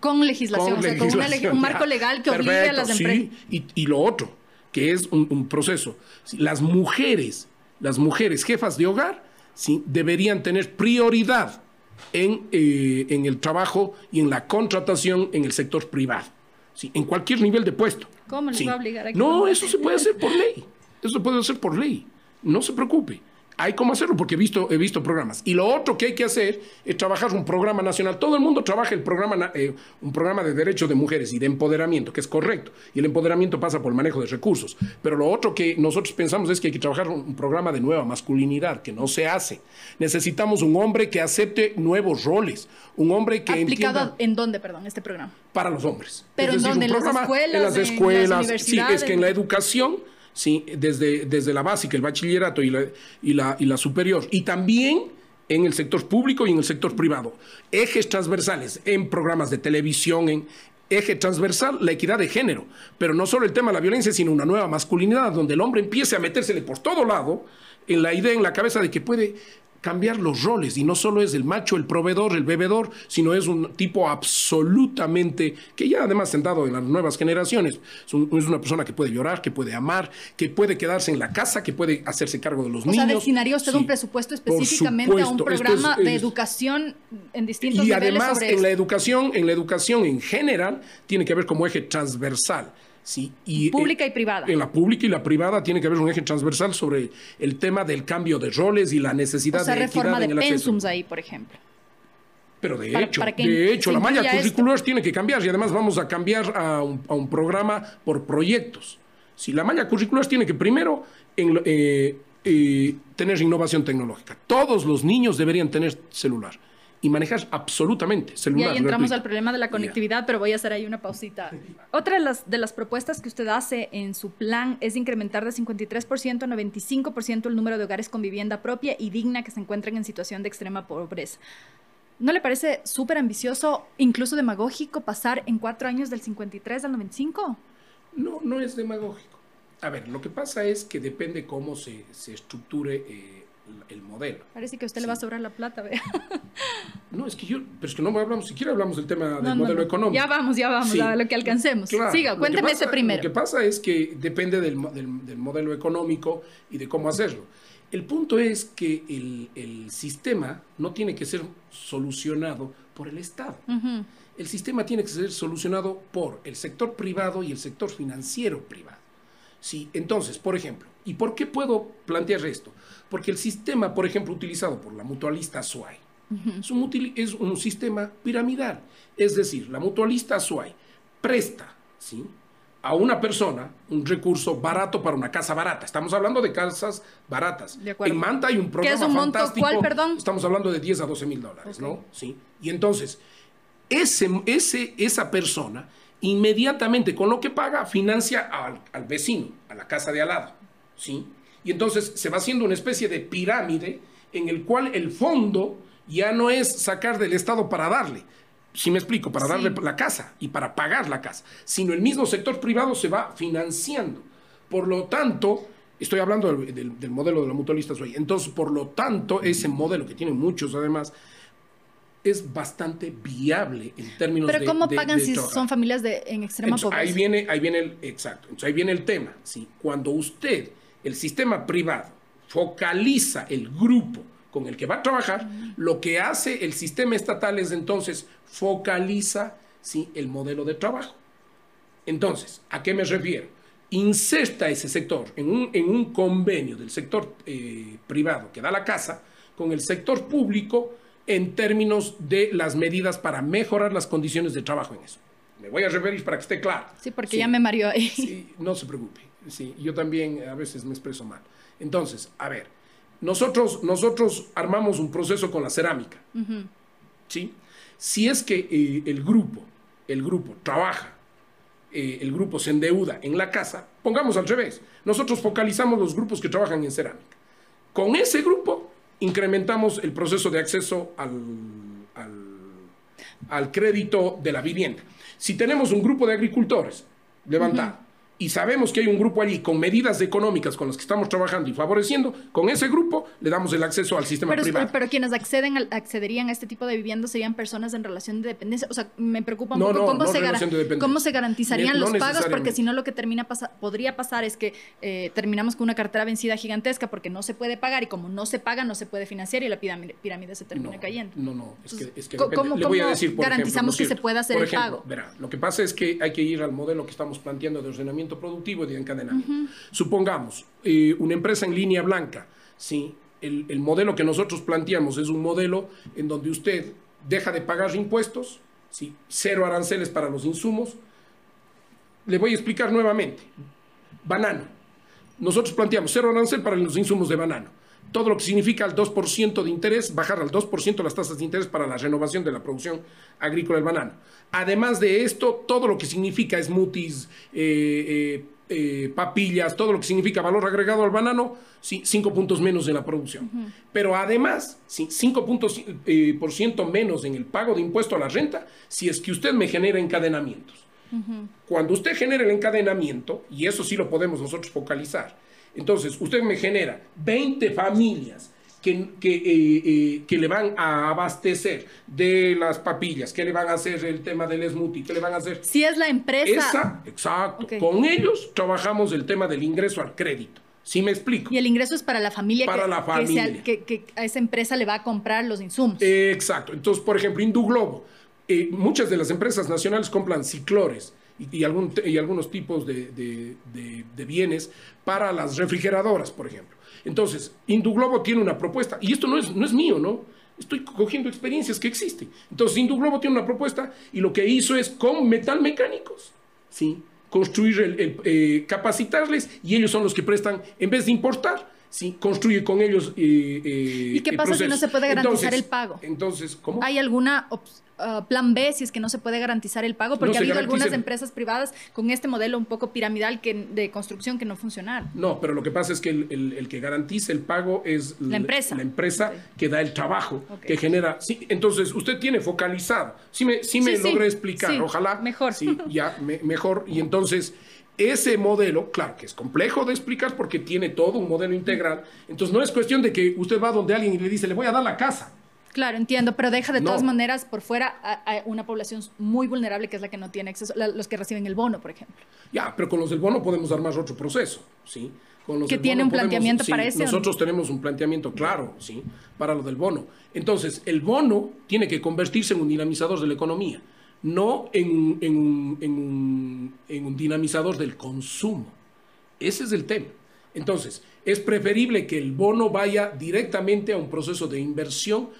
Con legislación, Con o sea, con una un marco legal que obligue a las sí. empresas. Y, y lo otro, que es un, un proceso. Las mujeres, las mujeres jefas de hogar, sí, deberían tener prioridad en, eh, en el trabajo y en la contratación en el sector privado. Sí, en cualquier nivel de puesto. ¿Cómo les Sí. va a obligar a que No, no? eso se puede hacer por ley. Eso se puede hacer por ley. No se preocupe. Hay cómo hacerlo porque he visto, he visto programas. Y lo otro que hay que hacer es trabajar un programa nacional. Todo el mundo trabaja el programa, eh, un programa de derechos de mujeres y de empoderamiento, que es correcto. Y el empoderamiento pasa por el manejo de recursos. Pero lo otro que nosotros pensamos es que hay que trabajar un, programa de nueva masculinidad, que no se hace. Necesitamos un hombre que acepte nuevos roles. Un hombre que ¿Aplicado entienda en dónde, perdón, este programa? para los hombres. ¿Pero en dónde? ¿En las escuelas, En las en las escuelas. sí, es universidades? que en la educación, sí, desde, desde la básica, el bachillerato y la, y, la, y la superior. Y también en el sector público y en el sector privado. Ejes transversales en programas de televisión, en eje transversal, la equidad de género. Pero no solo el tema de la violencia, sino una nueva masculinidad, donde el hombre empiece a metérsele por todo lado en la idea en la cabeza de que puede cambiar los roles y no solo es el macho, el proveedor, el bebedor, sino es un tipo absolutamente, que ya además sentado en las nuevas generaciones, es, un- es una persona que puede llorar, que puede amar, que puede quedarse en la casa, que puede hacerse cargo de los O niños. sea, destinaría usted Sí, un presupuesto específicamente a un programa es- de educación en distintos y niveles además sobre en la educación, en la educación en general tiene que haber como eje transversal. Sí, y, Pública eh, y privada. En la pública y la privada tiene que haber un eje transversal sobre el tema del cambio de roles y la necesidad O sea, de reforma de en el acceso. pensums ahí, por ejemplo. Pero de Para- hecho, para de hecho, la malla esto. curricular tiene que cambiar y además vamos a cambiar a un, a un programa por proyectos. Si la malla curricular tiene que primero en eh, eh, tener innovación tecnológica. Todos los niños deberían tener celular y manejar absolutamente Y celular. ahí entramos al problema de la conectividad, pero voy a hacer ahí una pausita. Otra de las, de las propuestas que usted hace en su plan es incrementar de 53% a 95% el número de hogares con vivienda propia y digna que se encuentren en situación de extrema pobreza. ¿No le parece súper ambicioso, incluso demagógico, pasar en cuatro años del 53 al 95? No, no es demagógico. A ver, lo que pasa es que depende cómo se, se estructure eh, el modelo. Parece que a usted le va a sobrar la plata, vea. (laughs) No, es que yo, pero es que no hablamos, siquiera hablamos del tema del modelo económico. Ya vamos, ya vamos, a lo que alcancemos. Siga, cuénteme ese primero. Lo que pasa es que depende del, del, modelo económico y de cómo hacerlo. El punto es que el, el sistema no tiene que ser solucionado por el Estado. El sistema tiene que ser solucionado por el sector privado y el sector financiero privado. Sí, entonces, por ejemplo, ¿y por qué puedo plantear esto? Porque el sistema, por ejemplo, utilizado por la mutualista SUAY, es, un, es, un, sistema piramidal. Es decir, la mutualista SUAY presta ¿sí? a una persona un recurso barato para una casa barata. Estamos hablando de casas baratas. en Manta hay un programa es fantástico. Monto, ¿cuál, perdón? Estamos hablando de 10 a 12 mil dólares, ¿no? Sí. Y entonces, ese, ese, esa persona inmediatamente con lo que paga financia al, al, vecino, a la casa de al lado. ¿sí? Y entonces se va haciendo una especie de pirámide en el cual el fondo ya no es sacar del Estado para darle, si me explico, para darle la casa y para pagar la casa, sino el mismo sector privado se va financiando. Por lo tanto, estoy hablando del, del modelo de la mutualista hoy, entonces, por lo tanto, ese modelo que tiene muchos además, es bastante viable en términos de... Pero ¿cómo pagan si son familias de, en extrema pobreza? Ahí viene, ahí viene el, exacto, entonces ahí viene el tema, ¿sí? Cuando usted, el sistema privado, focaliza el grupo con el que va a trabajar, lo que hace el sistema estatal es entonces focaliza ¿sí? el modelo de trabajo. Entonces, ¿a qué me refiero? Inserta ese sector en un, en un convenio del sector eh, privado que da la casa con el sector público en términos de las medidas para mejorar las condiciones de trabajo en eso. Me voy a referir para que esté claro. Sí, porque ya me mareó ahí. Sí, no se preocupe. Sí, yo también a veces me expreso mal. Entonces, a ver, nosotros, nosotros armamos un proceso con la cerámica. ¿sí? Si es que eh, el grupo, el grupo trabaja, eh, el grupo se endeuda en la casa, pongamos al revés. Nosotros focalizamos los grupos que trabajan en cerámica. Con ese grupo incrementamos el proceso de acceso al, al, crédito de la vivienda. Si tenemos un grupo de agricultores levantado, y sabemos que hay un grupo allí con medidas económicas con las que estamos trabajando y favoreciendo, con ese grupo le damos el acceso al sistema privado. Pero quienes acceden accederían a este tipo de viviendas serían personas en relación de dependencia. O sea, me preocupa un poco cómo, se cómo, se garantizarían los pagos, porque si no lo que termina podría pasar es que eh, terminamos con una cartera vencida gigantesca porque no se puede pagar y como no se paga no se puede financiar y la pirámide, se termina cayendo. No, no, es que, es que ¿cómo, le voy a decir, garantizamos que se pueda hacer el pago? Verá, lo que pasa es que hay que ir al modelo que estamos planteando de ordenamiento productivo y de encadenamiento. Supongamos eh, una empresa en línea blanca, ¿sí? El, modelo que nosotros planteamos es un modelo en donde usted deja de pagar impuestos, ¿sí? cero aranceles para los insumos. Le voy a explicar nuevamente. Banano. Nosotros planteamos cero arancel para los insumos de banano todo lo que significa el 2% de interés, bajar al 2% las tasas de interés para la renovación de la producción agrícola del banano. Además de esto, todo lo que significa smoothies, eh, eh, eh, papillas, todo lo que significa valor agregado al banano, sí, 5 puntos menos en la producción. Pero además, sí, 5 puntos por ciento menos en el pago de impuesto a la renta si es que usted me genera encadenamientos. Cuando usted genera el encadenamiento, y eso sí lo podemos nosotros focalizar, entonces, usted me genera 20 familias que, que, eh, eh, que, le van a abastecer de las papillas, que le van a hacer el tema del smoothie, que le van a hacer... Si es la empresa... Esa, exacto. Con ellos trabajamos el tema del ingreso al crédito. ¿Sí me explico? Y el ingreso es para la familia. Para que, la familia. Que, a esa empresa le va a comprar los insumos. exacto. Entonces, por ejemplo, Induglobo. Eh, muchas de las empresas nacionales compran ciclores y, algún, y algunos tipos de, de, bienes para las refrigeradoras, por ejemplo. Entonces, Induglobo tiene una propuesta, y esto no es, no es mío, ¿no? Estoy cogiendo experiencias que existen. Entonces, Induglobo tiene una propuesta y lo que hizo es con metalmecánicos, ¿sí? Construir, el, eh, capacitarles y ellos son los que prestan, en vez de importar, ¿sí? construye con ellos. Eh, eh, ¿Y qué pasa si no se puede garantizar el pago? Entonces, ¿cómo? ¿Hay alguna uh, plan B si es que no se puede garantizar el pago? Porque ha habido algunas empresas privadas con este modelo un poco piramidal que, de construcción que no funcionaron. No, pero lo que pasa es que el, que garantiza el pago es la empresa, la empresa que da el trabajo, que genera. Sí, entonces, usted tiene focalizado. Sí me, sí me logré explicar, ojalá. Mejor. Sí, ya, mejor. Y entonces ese modelo, claro que es complejo de explicar porque tiene todo un modelo integral. Entonces no es cuestión de que usted va donde alguien y le dice, le voy a dar la casa. Claro, entiendo, pero deja de todas maneras por fuera a, una población muy vulnerable que es la que no tiene acceso, los que reciben el bono, por ejemplo. Ya, pero con los del bono podemos armar otro proceso, ¿sí? Con los que tiene un planteamiento para eso. Nosotros tenemos un planteamiento claro, ¿sí? Para lo del bono. Entonces, el bono tiene que convertirse en un dinamizador de la economía, no en, en un dinamizador del consumo. Ese es el tema. Entonces, es preferible que el bono vaya directamente a un proceso de inversión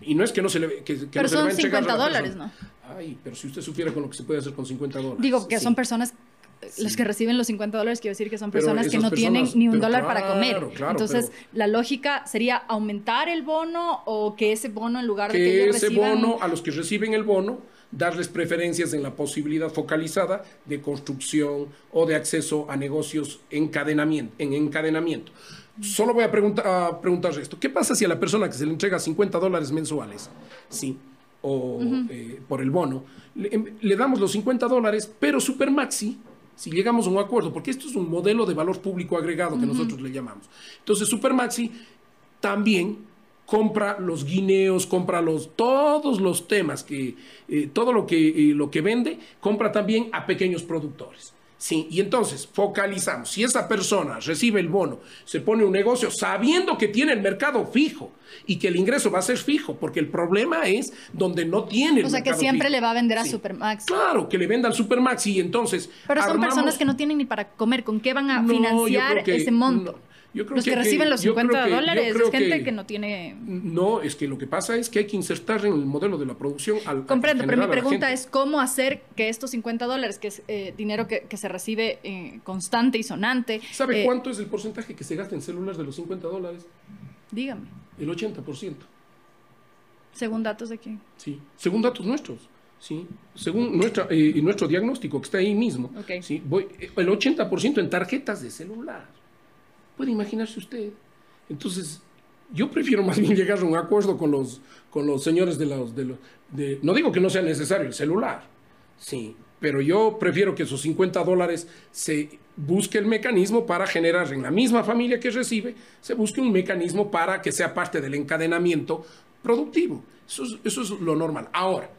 y no es que no se le. Que, pero son 50 dólares, ¿no? Ay, pero si usted supiera con lo que se puede hacer con 50 dólares. Digo que son personas. Los que reciben los 50 dólares, quiero decir que son personas que no tienen ni un dólar para comer. Entonces, la lógica sería aumentar el bono o que ese bono, en lugar de que ellos ese bono, a los que reciben el bono, darles preferencias en la posibilidad focalizada de construcción o de acceso a negocios encadenamiento, en encadenamiento. Solo voy a, preguntar, preguntar esto. ¿Qué pasa si a la persona que se le entrega 50 dólares mensuales, sí, o eh, por el bono, em, le, damos los 50 dólares, pero Supermaxi, si llegamos a un acuerdo, porque esto es un modelo de valor público agregado que nosotros le llamamos. Entonces, Supermaxi también compra los guineos, compra los, todos los temas, que, eh, todo lo que, eh, lo que vende, compra también a pequeños productores. Sí, y entonces focalizamos. Si esa persona recibe el bono, se pone un negocio sabiendo que tiene el mercado fijo y que el ingreso va a ser fijo, porque el problema es donde no tiene el O sea, que siempre le va a vender a Supermax. Claro, que le venda al Supermax y entonces. Pero son personas que no tienen ni para comer. ¿Con qué van a financiar ese monto? Los que, reciben los 50 dólares es gente que, no tiene... No, es que lo que pasa es que hay que insertar en el modelo de la producción al... Comprendo, pero mi pregunta es cómo hacer que estos 50 dólares, que es eh, dinero que, se recibe eh, constante y sonante... ¿Sabe eh, cuánto es el porcentaje que se gasta en celulares de los 50 dólares? Dígame. El 80%. ¿Según datos de quién? Sí, según datos nuestros. ¿sí? Según nuestra, nuestro diagnóstico que está ahí mismo, ¿sí? Voy, el 80% en tarjetas de celular. Puede imaginarse usted. Entonces, yo prefiero más bien llegar a un acuerdo con los, con los señores de los... De no digo que no sea necesario el celular, sí, pero yo prefiero que esos 50 dólares se busque el mecanismo para generar en la misma familia que recibe, se busque un mecanismo para que sea parte del encadenamiento productivo. Eso es, eso es lo normal. Ahora,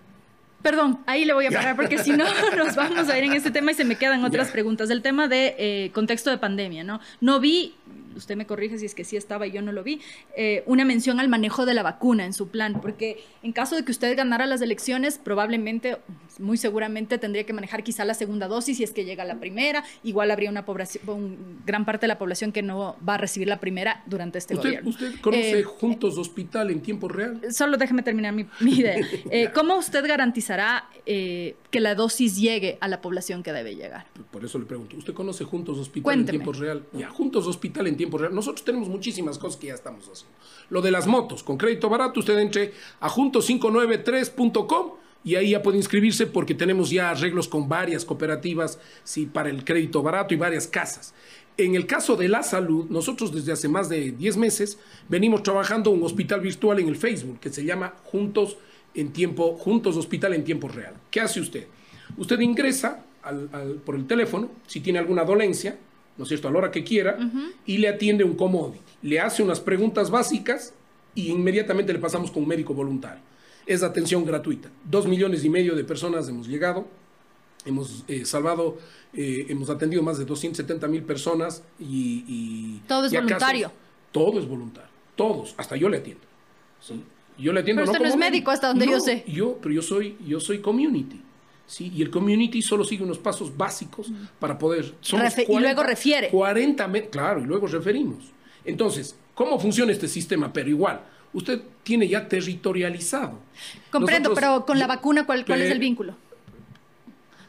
Perdón, ahí le voy a parar porque si no (laughs) nos vamos a ir en este tema y se me quedan otras preguntas. El tema de eh, contexto de pandemia, ¿no? No vi usted me corrige si es que sí estaba y yo no lo vi, eh, una mención al manejo de la vacuna en su plan, porque en caso de que usted ganara las elecciones, probablemente, muy seguramente tendría que manejar quizá la segunda dosis si es que llega la primera, igual habría una población, gran parte de la población que no va a recibir la primera durante este gobierno. ¿Usted conoce eh, Juntos Hospital en tiempo real? Solo déjeme terminar mi, idea. (laughs) Eh, ¿Cómo usted garantizará que la dosis llegue a la población que debe llegar? Por eso le pregunto, ¿usted conoce Juntos Hospital en tiempo real? Ya, Juntos Hospital en tiempo real. Nosotros tenemos muchísimas cosas que ya estamos haciendo. Lo de las motos, con crédito barato, usted entre a juntos593.com y ahí ya puede inscribirse porque tenemos ya arreglos con varias cooperativas sí, para el crédito barato y varias casas. En el caso de la salud, nosotros desde hace más de 10 meses venimos trabajando un hospital virtual en el Facebook que se llama Juntos en tiempo, Juntos Hospital en tiempo real. ¿Qué hace usted? Usted ingresa por el teléfono si tiene alguna dolencia, ¿no es cierto?, a la hora que quiera, y le atiende un commodity. Le hace unas preguntas básicas y inmediatamente le pasamos con un médico voluntario. Es atención gratuita. Dos millones y medio de personas hemos llegado, hemos eh, salvado, eh, hemos atendido más de 270 mil personas y, todo es voluntario. todo es voluntario, todos, hasta yo le atiendo. Yo le atiendo. Pero usted no, es médico hasta donde yo sé. Yo, pero yo soy, yo soy community. ¿Sí? Y el community solo sigue unos pasos básicos para poder... y luego refiere. 40, claro, y luego referimos. Entonces, ¿cómo funciona este sistema? Pero igual, usted tiene ya territorializado. Comprendo, pero con la vacuna, ¿cuál, cuál es el vínculo?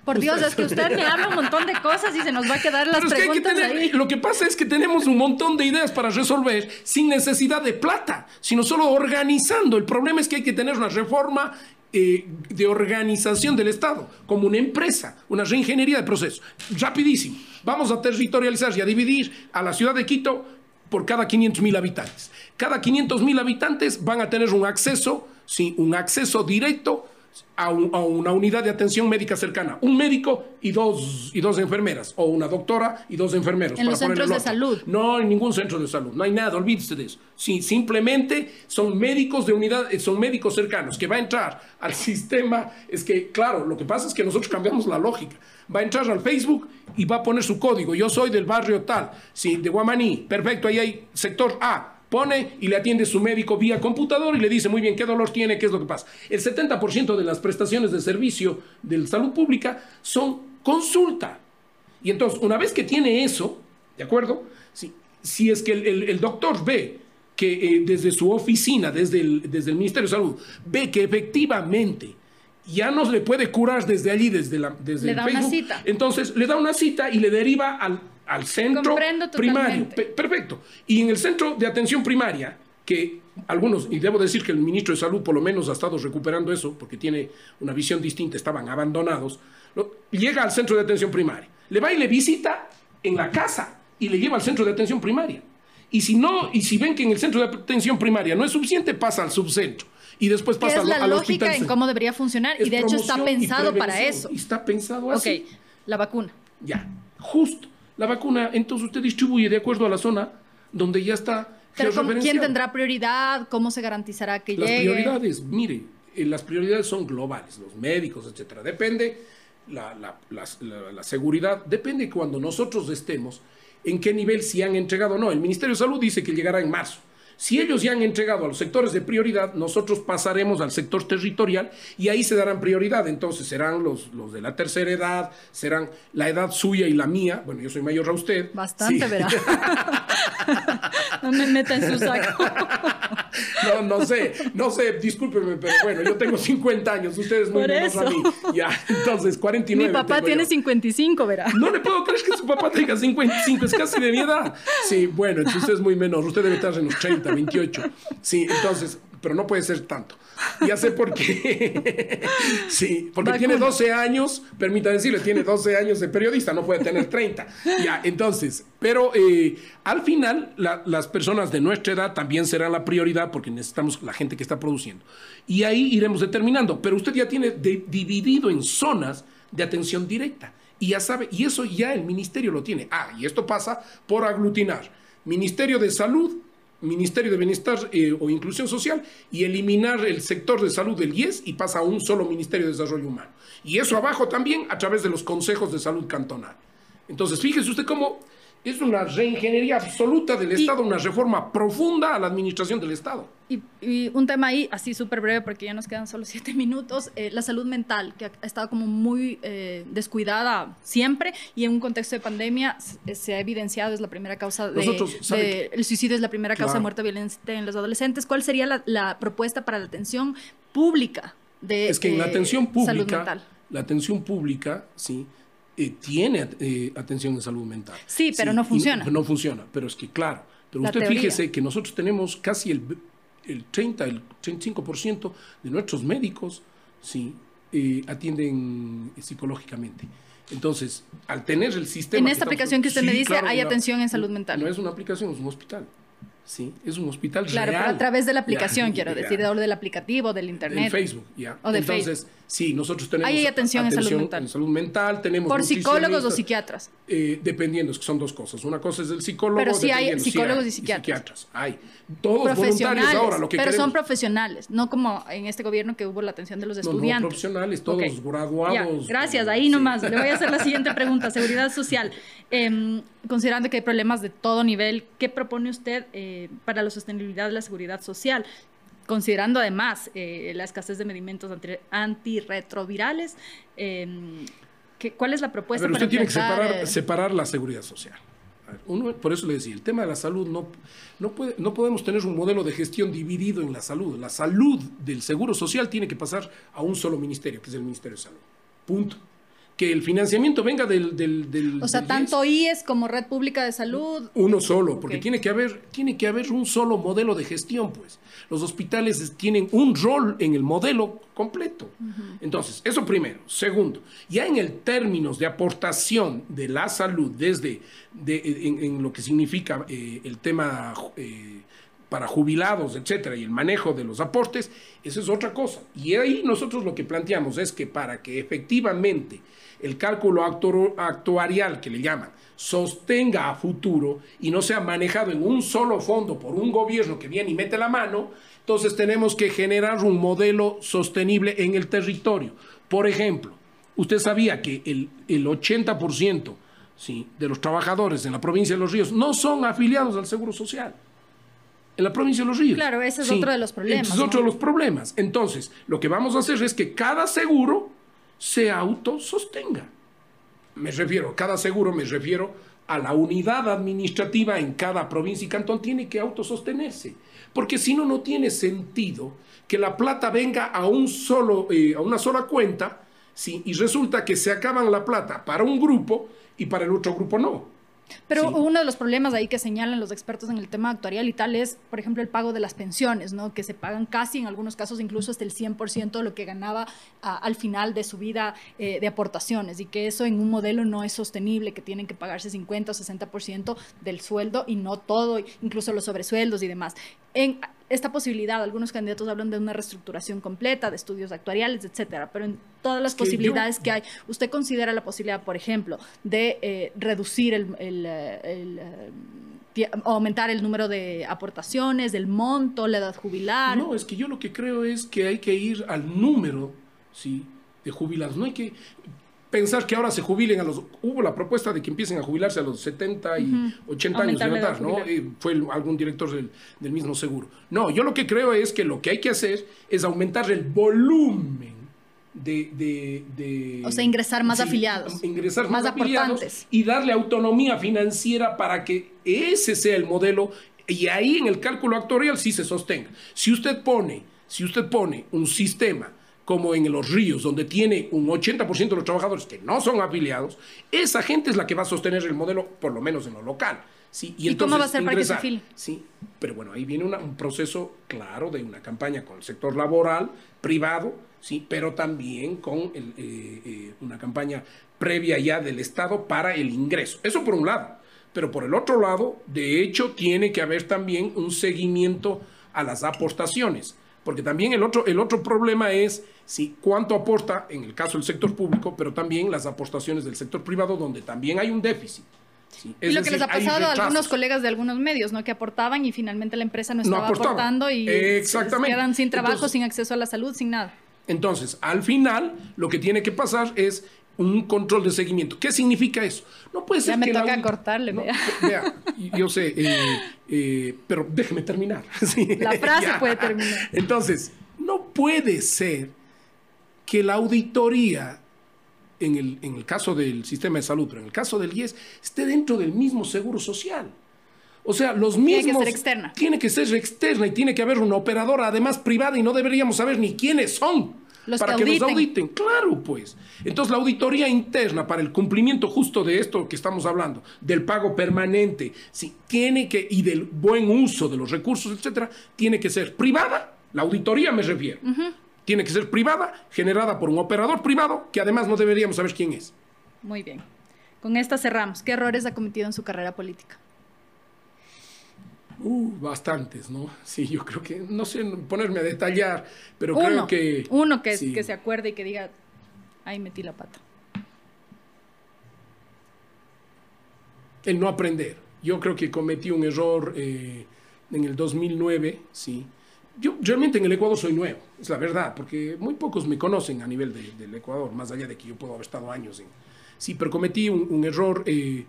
Por Dios, es que usted me habla un montón de cosas y se nos va a quedar las preguntas ahí. Lo que pasa es que tenemos un montón de ideas para resolver sin necesidad de plata, sino solo organizando. El problema es que hay que tener una reforma eh, de organización del Estado, como una empresa, una reingeniería de procesos. Rapidísimo. Vamos a territorializar y a dividir a la ciudad de Quito por cada 500 mil habitantes. Cada 500 mil habitantes van a tener un acceso, sí, un acceso directo a, una unidad de atención médica cercana, un médico y dos, y dos enfermeras, o una doctora y dos enfermeros. En los centros de salud. No, en ningún centro de salud, no hay nada, olvídese de eso. Sí, simplemente son médicos de unidad, eh, son médicos cercanos, que va a entrar al (laughs) sistema, es que, claro, lo que pasa es que nosotros cambiamos la lógica. Va a entrar al Facebook y va a poner su código. Yo soy del barrio tal, sí, de Guamaní, perfecto, ahí hay sector A, pone y le atiende su médico vía computador y le dice muy bien qué dolor tiene, qué es lo que pasa. El 70% de las prestaciones de servicio de salud pública son consulta. Y entonces, una vez que tiene eso, ¿de acuerdo? Si, si es que el, doctor ve que eh, desde su oficina, desde el, desde el Ministerio de Salud, ve que efectivamente ya no le puede curar desde allí, desde, la, desde le da una cita. Entonces le da una cita y le deriva al al centro primario. perfecto. Y en el centro de atención primaria, que algunos, y debo decir que el ministro de Salud por lo menos ha estado recuperando eso, porque tiene una visión distinta, estaban abandonados, llega al centro de atención primaria, le va y le visita en la casa y le lleva al centro de atención primaria. Y si no, y si ven que en el centro de atención primaria no es suficiente, pasa al subcentro y después pasa es la lógica en cómo debería funcionar y de hecho está pensado para eso. está pensado así. Ok, la vacuna. Ya, justo la vacuna, entonces usted distribuye de acuerdo a la zona donde ya está. Pero ¿quién tendrá prioridad? ¿Cómo se garantizará que las llegue? Las prioridades, mire, eh, las prioridades son globales, los médicos, etcétera. Depende la, la, seguridad, depende cuando nosotros estemos, en qué nivel si han entregado o no. El Ministerio de Salud dice que llegará en marzo. Si ellos ya han entregado a los sectores de prioridad, nosotros pasaremos al sector territorial y ahí se darán prioridad. Entonces serán los, los de la tercera edad, serán la edad suya y la mía. Bueno, yo soy mayor a usted. Bastante, ¿verdad? (laughs) no me meta en su saco. (laughs) no, no sé, no sé, discúlpeme, pero bueno, yo tengo 50 años, ustedes muy menos a mí. Ya, entonces, 49. Mi papá tiene 55, ¿verdad? No le puedo creer que su papá tenga 55, es casi de mi edad. Sí, bueno, entonces usted es muy menor, usted debe estar en los 30, 28. Sí, entonces, pero no puede ser tanto. Ya sé por qué. (laughs) sí, porque tiene 12 años, permita decirle, tiene 12 años de periodista, no puede tener 30. Ya, entonces, pero eh, al final las personas de nuestra edad también serán la prioridad porque necesitamos la gente que está produciendo. Y ahí iremos determinando, pero usted ya tiene dividido en zonas de atención directa. Y ya sabe, y eso ya el ministerio lo tiene. Ah, y esto pasa por aglutinar. Ministerio de Salud, Ministerio de Bienestar eh, o Inclusión Social y eliminar el sector de salud del IES y pasa a un solo Ministerio de Desarrollo Humano. Y eso abajo también a través de los consejos de salud cantonal. Entonces, fíjese usted cómo es una reingeniería absoluta del Estado, una reforma profunda a la administración del Estado. Y, un tema ahí, así súper breve, porque ya nos quedan solo siete minutos, eh, la salud mental, que ha estado como muy eh, descuidada siempre y en un contexto de pandemia se, ha evidenciado, es la primera causa de, el suicidio es la primera causa de muerte violenta en los adolescentes. ¿Cuál sería la, propuesta para la atención pública de Es que en la atención pública, salud mental? la atención pública, sí, eh, tiene eh, atención de salud mental. Sí, pero no funciona. No funciona, pero es que claro, pero usted fíjese que nosotros tenemos casi el, el 30, el 35% de nuestros médicos, sí, eh, atienden psicológicamente. Entonces, al tener el sistema... En esta aplicación que usted me dice, hay atención en salud mental. No es una aplicación, es un hospital. Sí, es un hospital claro, real. Pero a través de la aplicación, (laughs) quiero decir, del aplicativo, del internet. En Facebook, ya. O de Entonces, sí, nosotros tenemos hay atención, en salud mental. En salud mental tenemos por psicólogos o psiquiatras. Eh, dependiendo, es que son dos cosas. Una cosa es el psicólogo. Pero sí hay psicólogos y psiquiatras. Hay todos voluntarios ahora. Lo que pero son profesionales, no como en este gobierno que hubo la atención de los estudiantes. No, profesionales, todos graduados. gracias, ahí nomás. Le voy a hacer la siguiente pregunta. Seguridad social. Em, considerando que hay problemas de todo nivel, ¿qué propone usted eh, para la sostenibilidad de la seguridad social? Considerando además eh, la escasez de medicamentos antirretrovirales, em, ¿cuál es la propuesta? Pero usted tiene que separar, separar la seguridad social. Uno, por eso le decía, el tema de la salud no, no, puede, no podemos tener un modelo de gestión dividido en la salud. La salud del seguro social tiene que pasar a un solo ministerio, que es el Ministerio de Salud. Punto que el financiamiento venga del... del, o sea, tanto IES como Red Pública de Salud. Uno solo, porque tiene, que haber, tiene que haber un solo modelo de gestión, pues. Los hospitales tienen un rol en el modelo completo. Entonces, eso primero. Segundo, ya en el términos de aportación de la salud desde en, lo que significa eh, el tema... Eh, para jubilados, etcétera, y el manejo de los aportes, eso es otra cosa. Y ahí nosotros lo que planteamos es que para que efectivamente el cálculo actuarial que le llaman sostenga a futuro y no sea manejado en un solo fondo por un gobierno que viene y mete la mano, entonces tenemos que generar un modelo sostenible en el territorio. Por ejemplo, usted sabía que el, el 80% ¿sí? de los trabajadores en la provincia de Los Ríos no son afiliados al Seguro Social en la provincia de Los Ríos. Claro, ese es otro de los problemas. Ese es otro de los problemas. Entonces, lo que vamos a hacer es que cada seguro se autosostenga. Me refiero, cada seguro me refiero a la unidad administrativa en cada provincia y cantón tiene que autosostenerse. Porque si no, no tiene sentido que la plata venga a, un solo, eh, a una sola cuenta y resulta que se acaban la plata para un grupo y para el otro grupo no. Pero uno de los problemas ahí que señalan los expertos en el tema actuarial y tal es, por ejemplo, el pago de las pensiones, ¿no? que se pagan casi, en algunos casos incluso hasta el 100% de lo que ganaba al final de su vida eh, de aportaciones y que eso en un modelo no es sostenible, que tienen que pagarse 50 o 60% del sueldo y no todo, incluso los sobresueldos y demás. En, esta posibilidad, algunos candidatos hablan de una reestructuración completa, de estudios actuariales, etcétera, pero en todas las posibilidades que hay, ¿usted considera la posibilidad, por ejemplo, de eh, reducir el, eh, eh, aumentar el número de aportaciones, del monto, la edad jubilar? No, es que yo lo que creo es que hay que ir al número, ¿sí? de jubilados. No hay que pensar que ahora se jubilen a los... Hubo la propuesta de que empiecen a jubilarse a los 70 y 80 años de edad, ¿no? fue algún director del, mismo seguro. No, yo lo que creo es que lo que hay que hacer es aumentar el volumen de... o sea, ingresar más afiliados. Ingresar más, afiliados y darle autonomía financiera para que ese sea el modelo y ahí en el cálculo actuarial sí se sostenga. Si usted pone, si usted pone un sistema como en los ríos, donde tiene un 80% de los trabajadores que no son afiliados, esa gente es la que va a sostener el modelo, por lo menos en lo local. ¿sí? Y, cómo va a ser para que se? Sí, pero bueno, ahí viene un proceso claro de una campaña con el sector laboral, privado, sí, pero también con eh, eh, una campaña previa ya del Estado para el ingreso. Eso por un lado. Pero por el otro lado, de hecho, tiene que haber también un seguimiento a las aportaciones. Porque también el otro, el otro problema es si cuánto aporta, en el caso del sector público, pero también las aportaciones del sector privado, donde también hay un déficit. y lo que les ha pasado a algunos colegas de algunos medios, ¿no? Que aportaban y finalmente la empresa no estaba aportando y quedan sin trabajo, sin acceso a la salud, sin nada. Entonces, al final, lo que tiene que pasar es un control de seguimiento. ¿Qué significa eso? No puede ser ya me toca cortarle, vea. (laughs) vea. Yo sé, eh, eh, pero déjeme terminar. (laughs) La frase puede terminar. Entonces, no puede ser que la auditoría, en el, en el caso del sistema de salud, pero en el caso del IES, esté dentro del mismo seguro social. O sea, los mismos... Tiene que ser externa. Tiene que ser externa y tiene que haber una operadora, además privada, y no deberíamos saber ni quiénes son para que, nos auditen. Claro, pues. Entonces, la auditoría interna para el cumplimiento justo de esto que estamos hablando, del pago permanente, sí, tiene que, y del buen uso de los recursos, etcétera, tiene que ser privada. La auditoría me refiero. Tiene que ser privada, generada por un operador privado, que además no deberíamos saber quién es. Muy bien. Con esta cerramos. ¿Qué errores ha cometido en su carrera política? Uh, bastantes, ¿no? (laughs) Sí, yo creo que, no sé ponerme a detallar, pero creo que... Uno que, que se acuerde y que diga, ahí metí la pata. El no aprender. Yo creo que cometí un error eh, en el 2009, sí. Yo realmente en el Ecuador soy nuevo, es la verdad, porque muy pocos me conocen a nivel del Ecuador, más allá de que yo puedo haber estado años en... Sí, pero cometí un, error... Eh,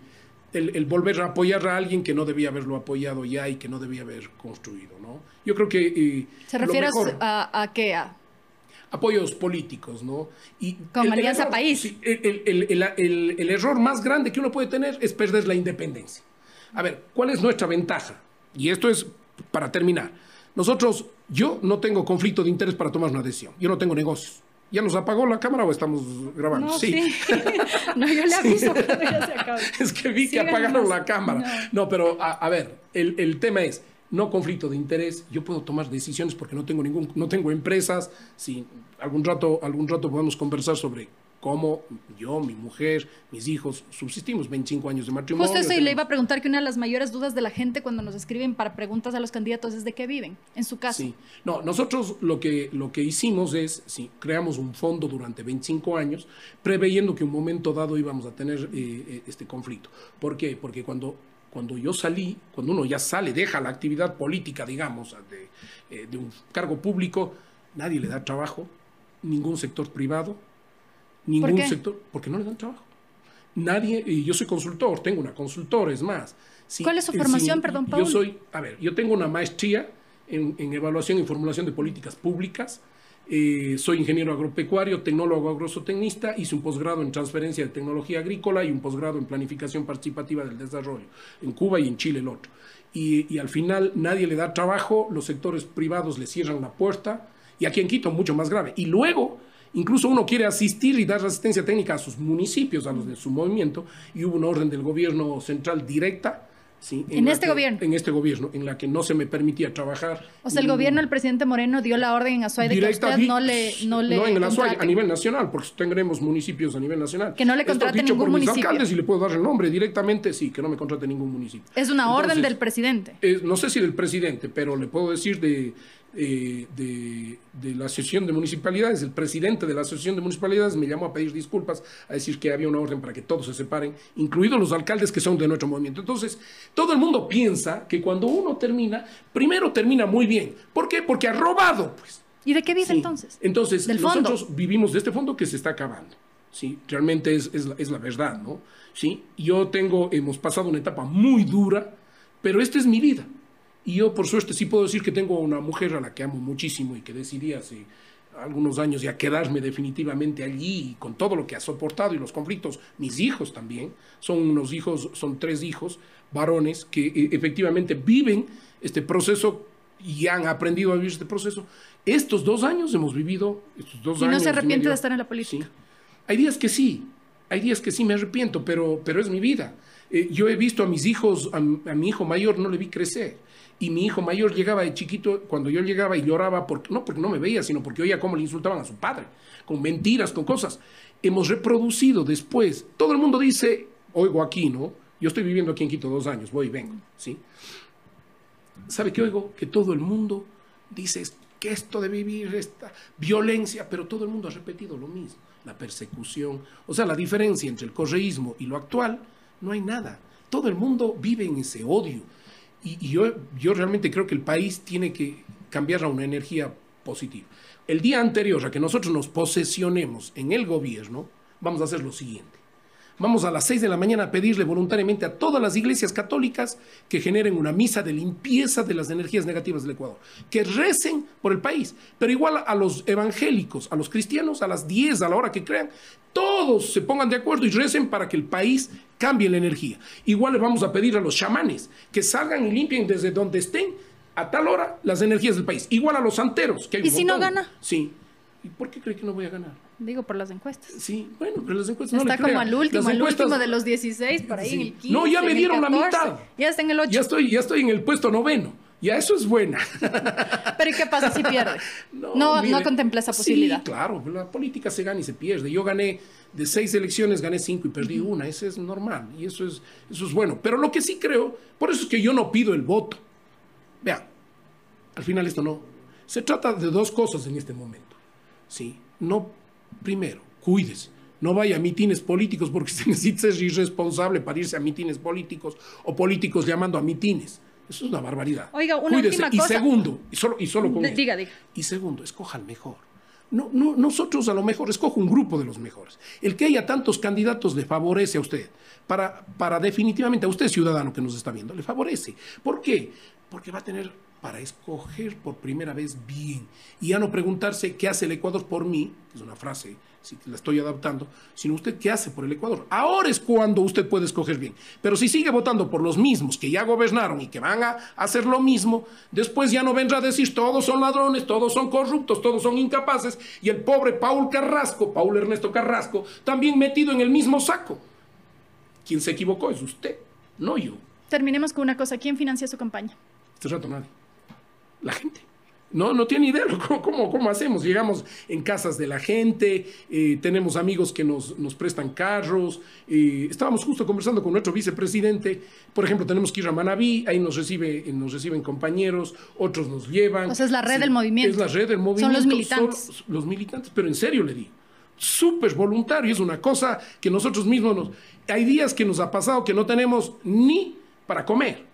el, volver a apoyar a alguien que no debía haberlo apoyado ya y que no debía haber construido, ¿no? Yo creo que... Eh, ¿Se refiere a, qué? A? Apoyos políticos, ¿no? Y Como Alianza País. el, error más grande que uno puede tener es perder la independencia. A ver, ¿cuál es nuestra ventaja? Y esto es para terminar. Nosotros, yo no tengo conflicto de interés para tomar una decisión. Yo no tengo negocios. ¿Ya nos apagó la cámara o estamos grabando? No, sí. (laughs) no, yo le aviso cuando ya se acaba. (laughs) es que vi que apagaron la cámara. No, pero a, ver, el, el, tema es no conflicto de interés. Yo puedo tomar decisiones porque no tengo ningún, no tengo empresas. Si algún rato, algún rato podemos conversar sobre cómo yo, mi mujer, mis hijos subsistimos 25 años de matrimonio. Justo eso y le iba a preguntar que una de las mayores dudas de la gente cuando nos escriben para preguntas a los candidatos es de qué viven, en su caso. Sí. No, nosotros lo que, lo que hicimos es, sí, creamos un fondo durante 25 años, preveyendo que un momento dado íbamos a tener eh, eh, este conflicto. ¿Por qué? Porque cuando, cuando yo salí, cuando uno ya sale, deja la actividad política, digamos, de, eh, de un cargo público, nadie le da trabajo, ningún sector privado, ningún sector, porque no le dan trabajo. Nadie, y yo soy consultor, tengo una consultora, es más. Sí, ¿Cuál es su eh, formación, sí, perdón, Yo Paul? soy, a ver, yo tengo una maestría en, en evaluación y formulación de políticas públicas. eh, soy ingeniero agropecuario, tecnólogo agrosotecnista, hice un posgrado en transferencia de tecnología agrícola y un posgrado en planificación participativa del desarrollo, en Cuba y en Chile el otro. Y, y al final nadie le da trabajo, los sectores privados le cierran la puerta, y aquí en Quito mucho más grave. Y luego, incluso uno quiere asistir y dar asistencia técnica a sus municipios, a los de su movimiento, y hubo una orden del gobierno central directa. ¿sí? ¿En este que- gobierno? En este gobierno, en la que no se me permitía trabajar. O sea, el ningún- gobierno del presidente Moreno dio la orden en Azuay de que usted no le, no le en el Azuay, a nivel nacional, porque tendremos municipios a nivel nacional. Que no le Esto contrate dicho ningún por mis municipio. alcaldes y le puedo dar el nombre directamente, sí, que no me contrate ningún municipio. Es una orden del presidente. no sé si del presidente, pero le puedo decir de, eh, de, de la Asociación de Municipalidades. El presidente de la Asociación de Municipalidades me llamó a pedir disculpas, a decir que había una orden para que todos se separen, incluidos los alcaldes que son de nuestro movimiento. Entonces, todo el mundo piensa que cuando uno termina, primero termina muy bien. ¿Por qué? Porque ha robado, pues. ¿Y de qué vive Sí. entonces? Entonces, Del fondo. nosotros vivimos de este fondo que se está acabando. Sí, realmente es, es la, es la verdad, ¿no? Sí, yo tengo, hemos pasado una etapa muy dura, pero esta es mi vida. Y yo, por suerte, sí puedo decir que tengo una mujer a la que amo muchísimo y que decidí hace algunos años ya quedarme definitivamente allí y con todo lo que ha soportado y los conflictos, mis hijos también, son unos hijos, son tres hijos varones que eh, efectivamente viven este proceso y han aprendido a vivir este proceso. Estos dos años hemos vivido, estos dos Y no años se arrepiente medio- de estar en la política. Sí. Hay días que sí, hay días que sí me arrepiento, pero, pero es mi vida. Eh, yo he visto a mis hijos, a mi hijo mayor no le vi crecer. Y mi hijo mayor llegaba de chiquito, cuando yo llegaba y lloraba, porque, no porque no me veía, sino porque oía cómo le insultaban a su padre, con mentiras, con cosas. Hemos reproducido después. Todo el mundo dice, oigo aquí, ¿no? Yo estoy viviendo aquí en Quito dos años, voy y vengo, ¿sí? ¿Sabe qué oigo? Que todo el mundo dice que esto de vivir esta violencia, pero todo el mundo ha repetido lo mismo, la persecución. O sea, la diferencia entre el correísmo y lo actual, no hay nada. Todo el mundo vive en ese odio. Y, y yo, yo realmente creo que el país tiene que cambiar a una energía positiva. El día anterior a que nosotros nos posesionemos en el gobierno, vamos a hacer lo siguiente. Vamos a las 6 de la mañana a pedirle voluntariamente a todas las iglesias católicas que generen una misa de limpieza de las energías negativas del Ecuador, que recen por el país, pero igual a los evangélicos, a los cristianos, a las 10, a la hora que crean, todos se pongan de acuerdo y recen para que el país cambie la energía. Igual le vamos a pedir a los chamanes que salgan y limpien desde donde estén a tal hora las energías del país. Igual a los santeros. Que hay ¿Y un si no gana? Sí. ¿Y por qué cree que no voy a ganar? Digo, por las encuestas. Sí, bueno, pero las encuestas no Está como al último, Las al encuestas- último de los 16, por ahí Sí. en el 15. No, ya me dieron la 14, mitad. Ya está en el 8. Ya estoy, ya estoy en el puesto noveno. Ya eso es buena. (laughs) Pero ¿y qué pasa si pierde? (laughs) No, no, mire, contempla esa posibilidad. Sí, claro, la política se gana y se pierde. Yo gané de seis elecciones, gané cinco y perdí una. Eso es normal y eso es, eso es bueno. Pero lo que sí creo, por eso es que yo no pido el voto. Vean, al final esto no. Se trata de dos cosas en este momento. Sí, no, primero, cuídese. No vaya a mitines políticos porque (laughs) se necesita ser irresponsable para irse a mitines políticos o políticos llamando a mitines. Eso es una barbaridad. Oiga, una Cuídese. última y cosa. segundo, y solo, y solo con diga, diga. Y segundo, escoja al mejor. No, no, nosotros a lo mejor, escojo un grupo de los mejores. El que haya tantos candidatos le favorece a usted. Para, para definitivamente a usted, ciudadano que nos está viendo, le favorece. ¿Por qué? Porque va a tener para escoger por primera vez bien. Y ya no preguntarse qué hace el Ecuador por mí, que es una frase, si la estoy adaptando, sino usted qué hace por el Ecuador. Ahora es cuando usted puede escoger bien. Pero si sigue votando por los mismos que ya gobernaron y que van a hacer lo mismo, después ya no vendrá a decir todos son ladrones, todos son corruptos, todos son incapaces, y el pobre Paul Carrasco, Paul Ernesto Carrasco, también metido en el mismo saco. Quien se equivocó es usted, no yo. Terminemos con una cosa. ¿Quién financia su campaña? Este rato nadie. La gente. No, no tiene idea (laughs) cómo, cómo, hacemos. Llegamos en casas de la gente, eh, tenemos amigos que nos, nos prestan carros. Eh, estábamos justo conversando con nuestro vicepresidente. Por ejemplo, tenemos que ir a Manabí, ahí nos, recibe, nos reciben compañeros, otros nos llevan. O sea, es la red del movimiento. Es la red del movimiento. Son los militantes. los militantes, pero en serio le digo. Súper voluntario, es una cosa que nosotros mismos nos... Hay días que nos ha pasado que no tenemos ni para comer.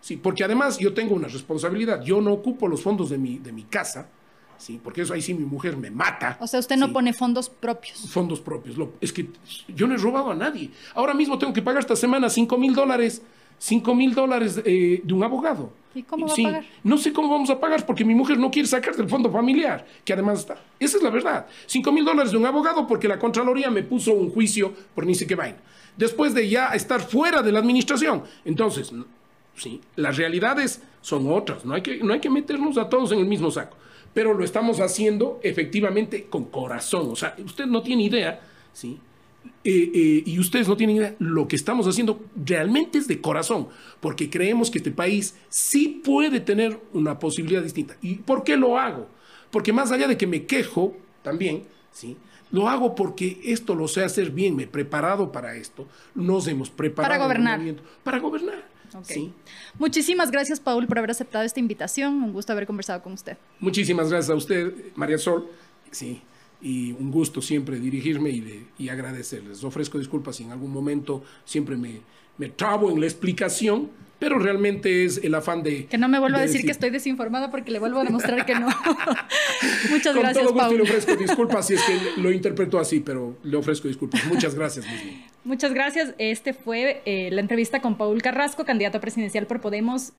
Sí, porque además yo tengo una responsabilidad. Yo no ocupo los fondos de mi, de mi casa, sí, porque eso ahí sí mi mujer me mata. O sea, usted no pone fondos propios. Fondos propios. es que yo no he robado a nadie. Ahora mismo tengo que pagar esta semana 5 mil dólares. 5 mil dólares eh, de un abogado. ¿Y cómo va a pagar? No sé cómo vamos a pagar porque mi mujer no quiere sacar del fondo familiar, que además está. Esa es la verdad. 5 mil dólares de un abogado porque la Contraloría me puso un juicio por ni sé qué vaina. Después de ya estar fuera de la administración. Entonces, ¿sí? Las realidades son otras, no hay, que, no hay que meternos a todos en el mismo saco, pero lo estamos haciendo efectivamente con corazón, o sea, usted no tiene idea, ¿sí? Eh, eh, y ustedes no tienen idea, lo que estamos haciendo realmente es de corazón, porque creemos que este país sí puede tener una posibilidad distinta. ¿Y por qué lo hago? Porque más allá de que me quejo también, ¿sí? Lo hago porque esto lo sé hacer bien, me he preparado para esto, nos hemos preparado para gobernar. Para gobernar. Okay. Muchísimas gracias, Paul, por haber aceptado esta invitación. Un gusto haber conversado con usted. Muchísimas gracias a usted, María Sol. Sí, y un gusto siempre dirigirme y, y agradecerles. Ofrezco disculpas si en algún momento siempre me, me trabo en la explicación, pero realmente es el afán de... Que no me vuelva a decir, que estoy desinformada porque le vuelvo a demostrar que no. (laughs) Muchas Con gracias, todo gusto le ofrezco disculpas si es que (laughs) lo interpreto así, pero le ofrezco disculpas. Muchas gracias. Muchas gracias. Este fue eh, la entrevista con Paul Carrasco, candidato presidencial por Podemos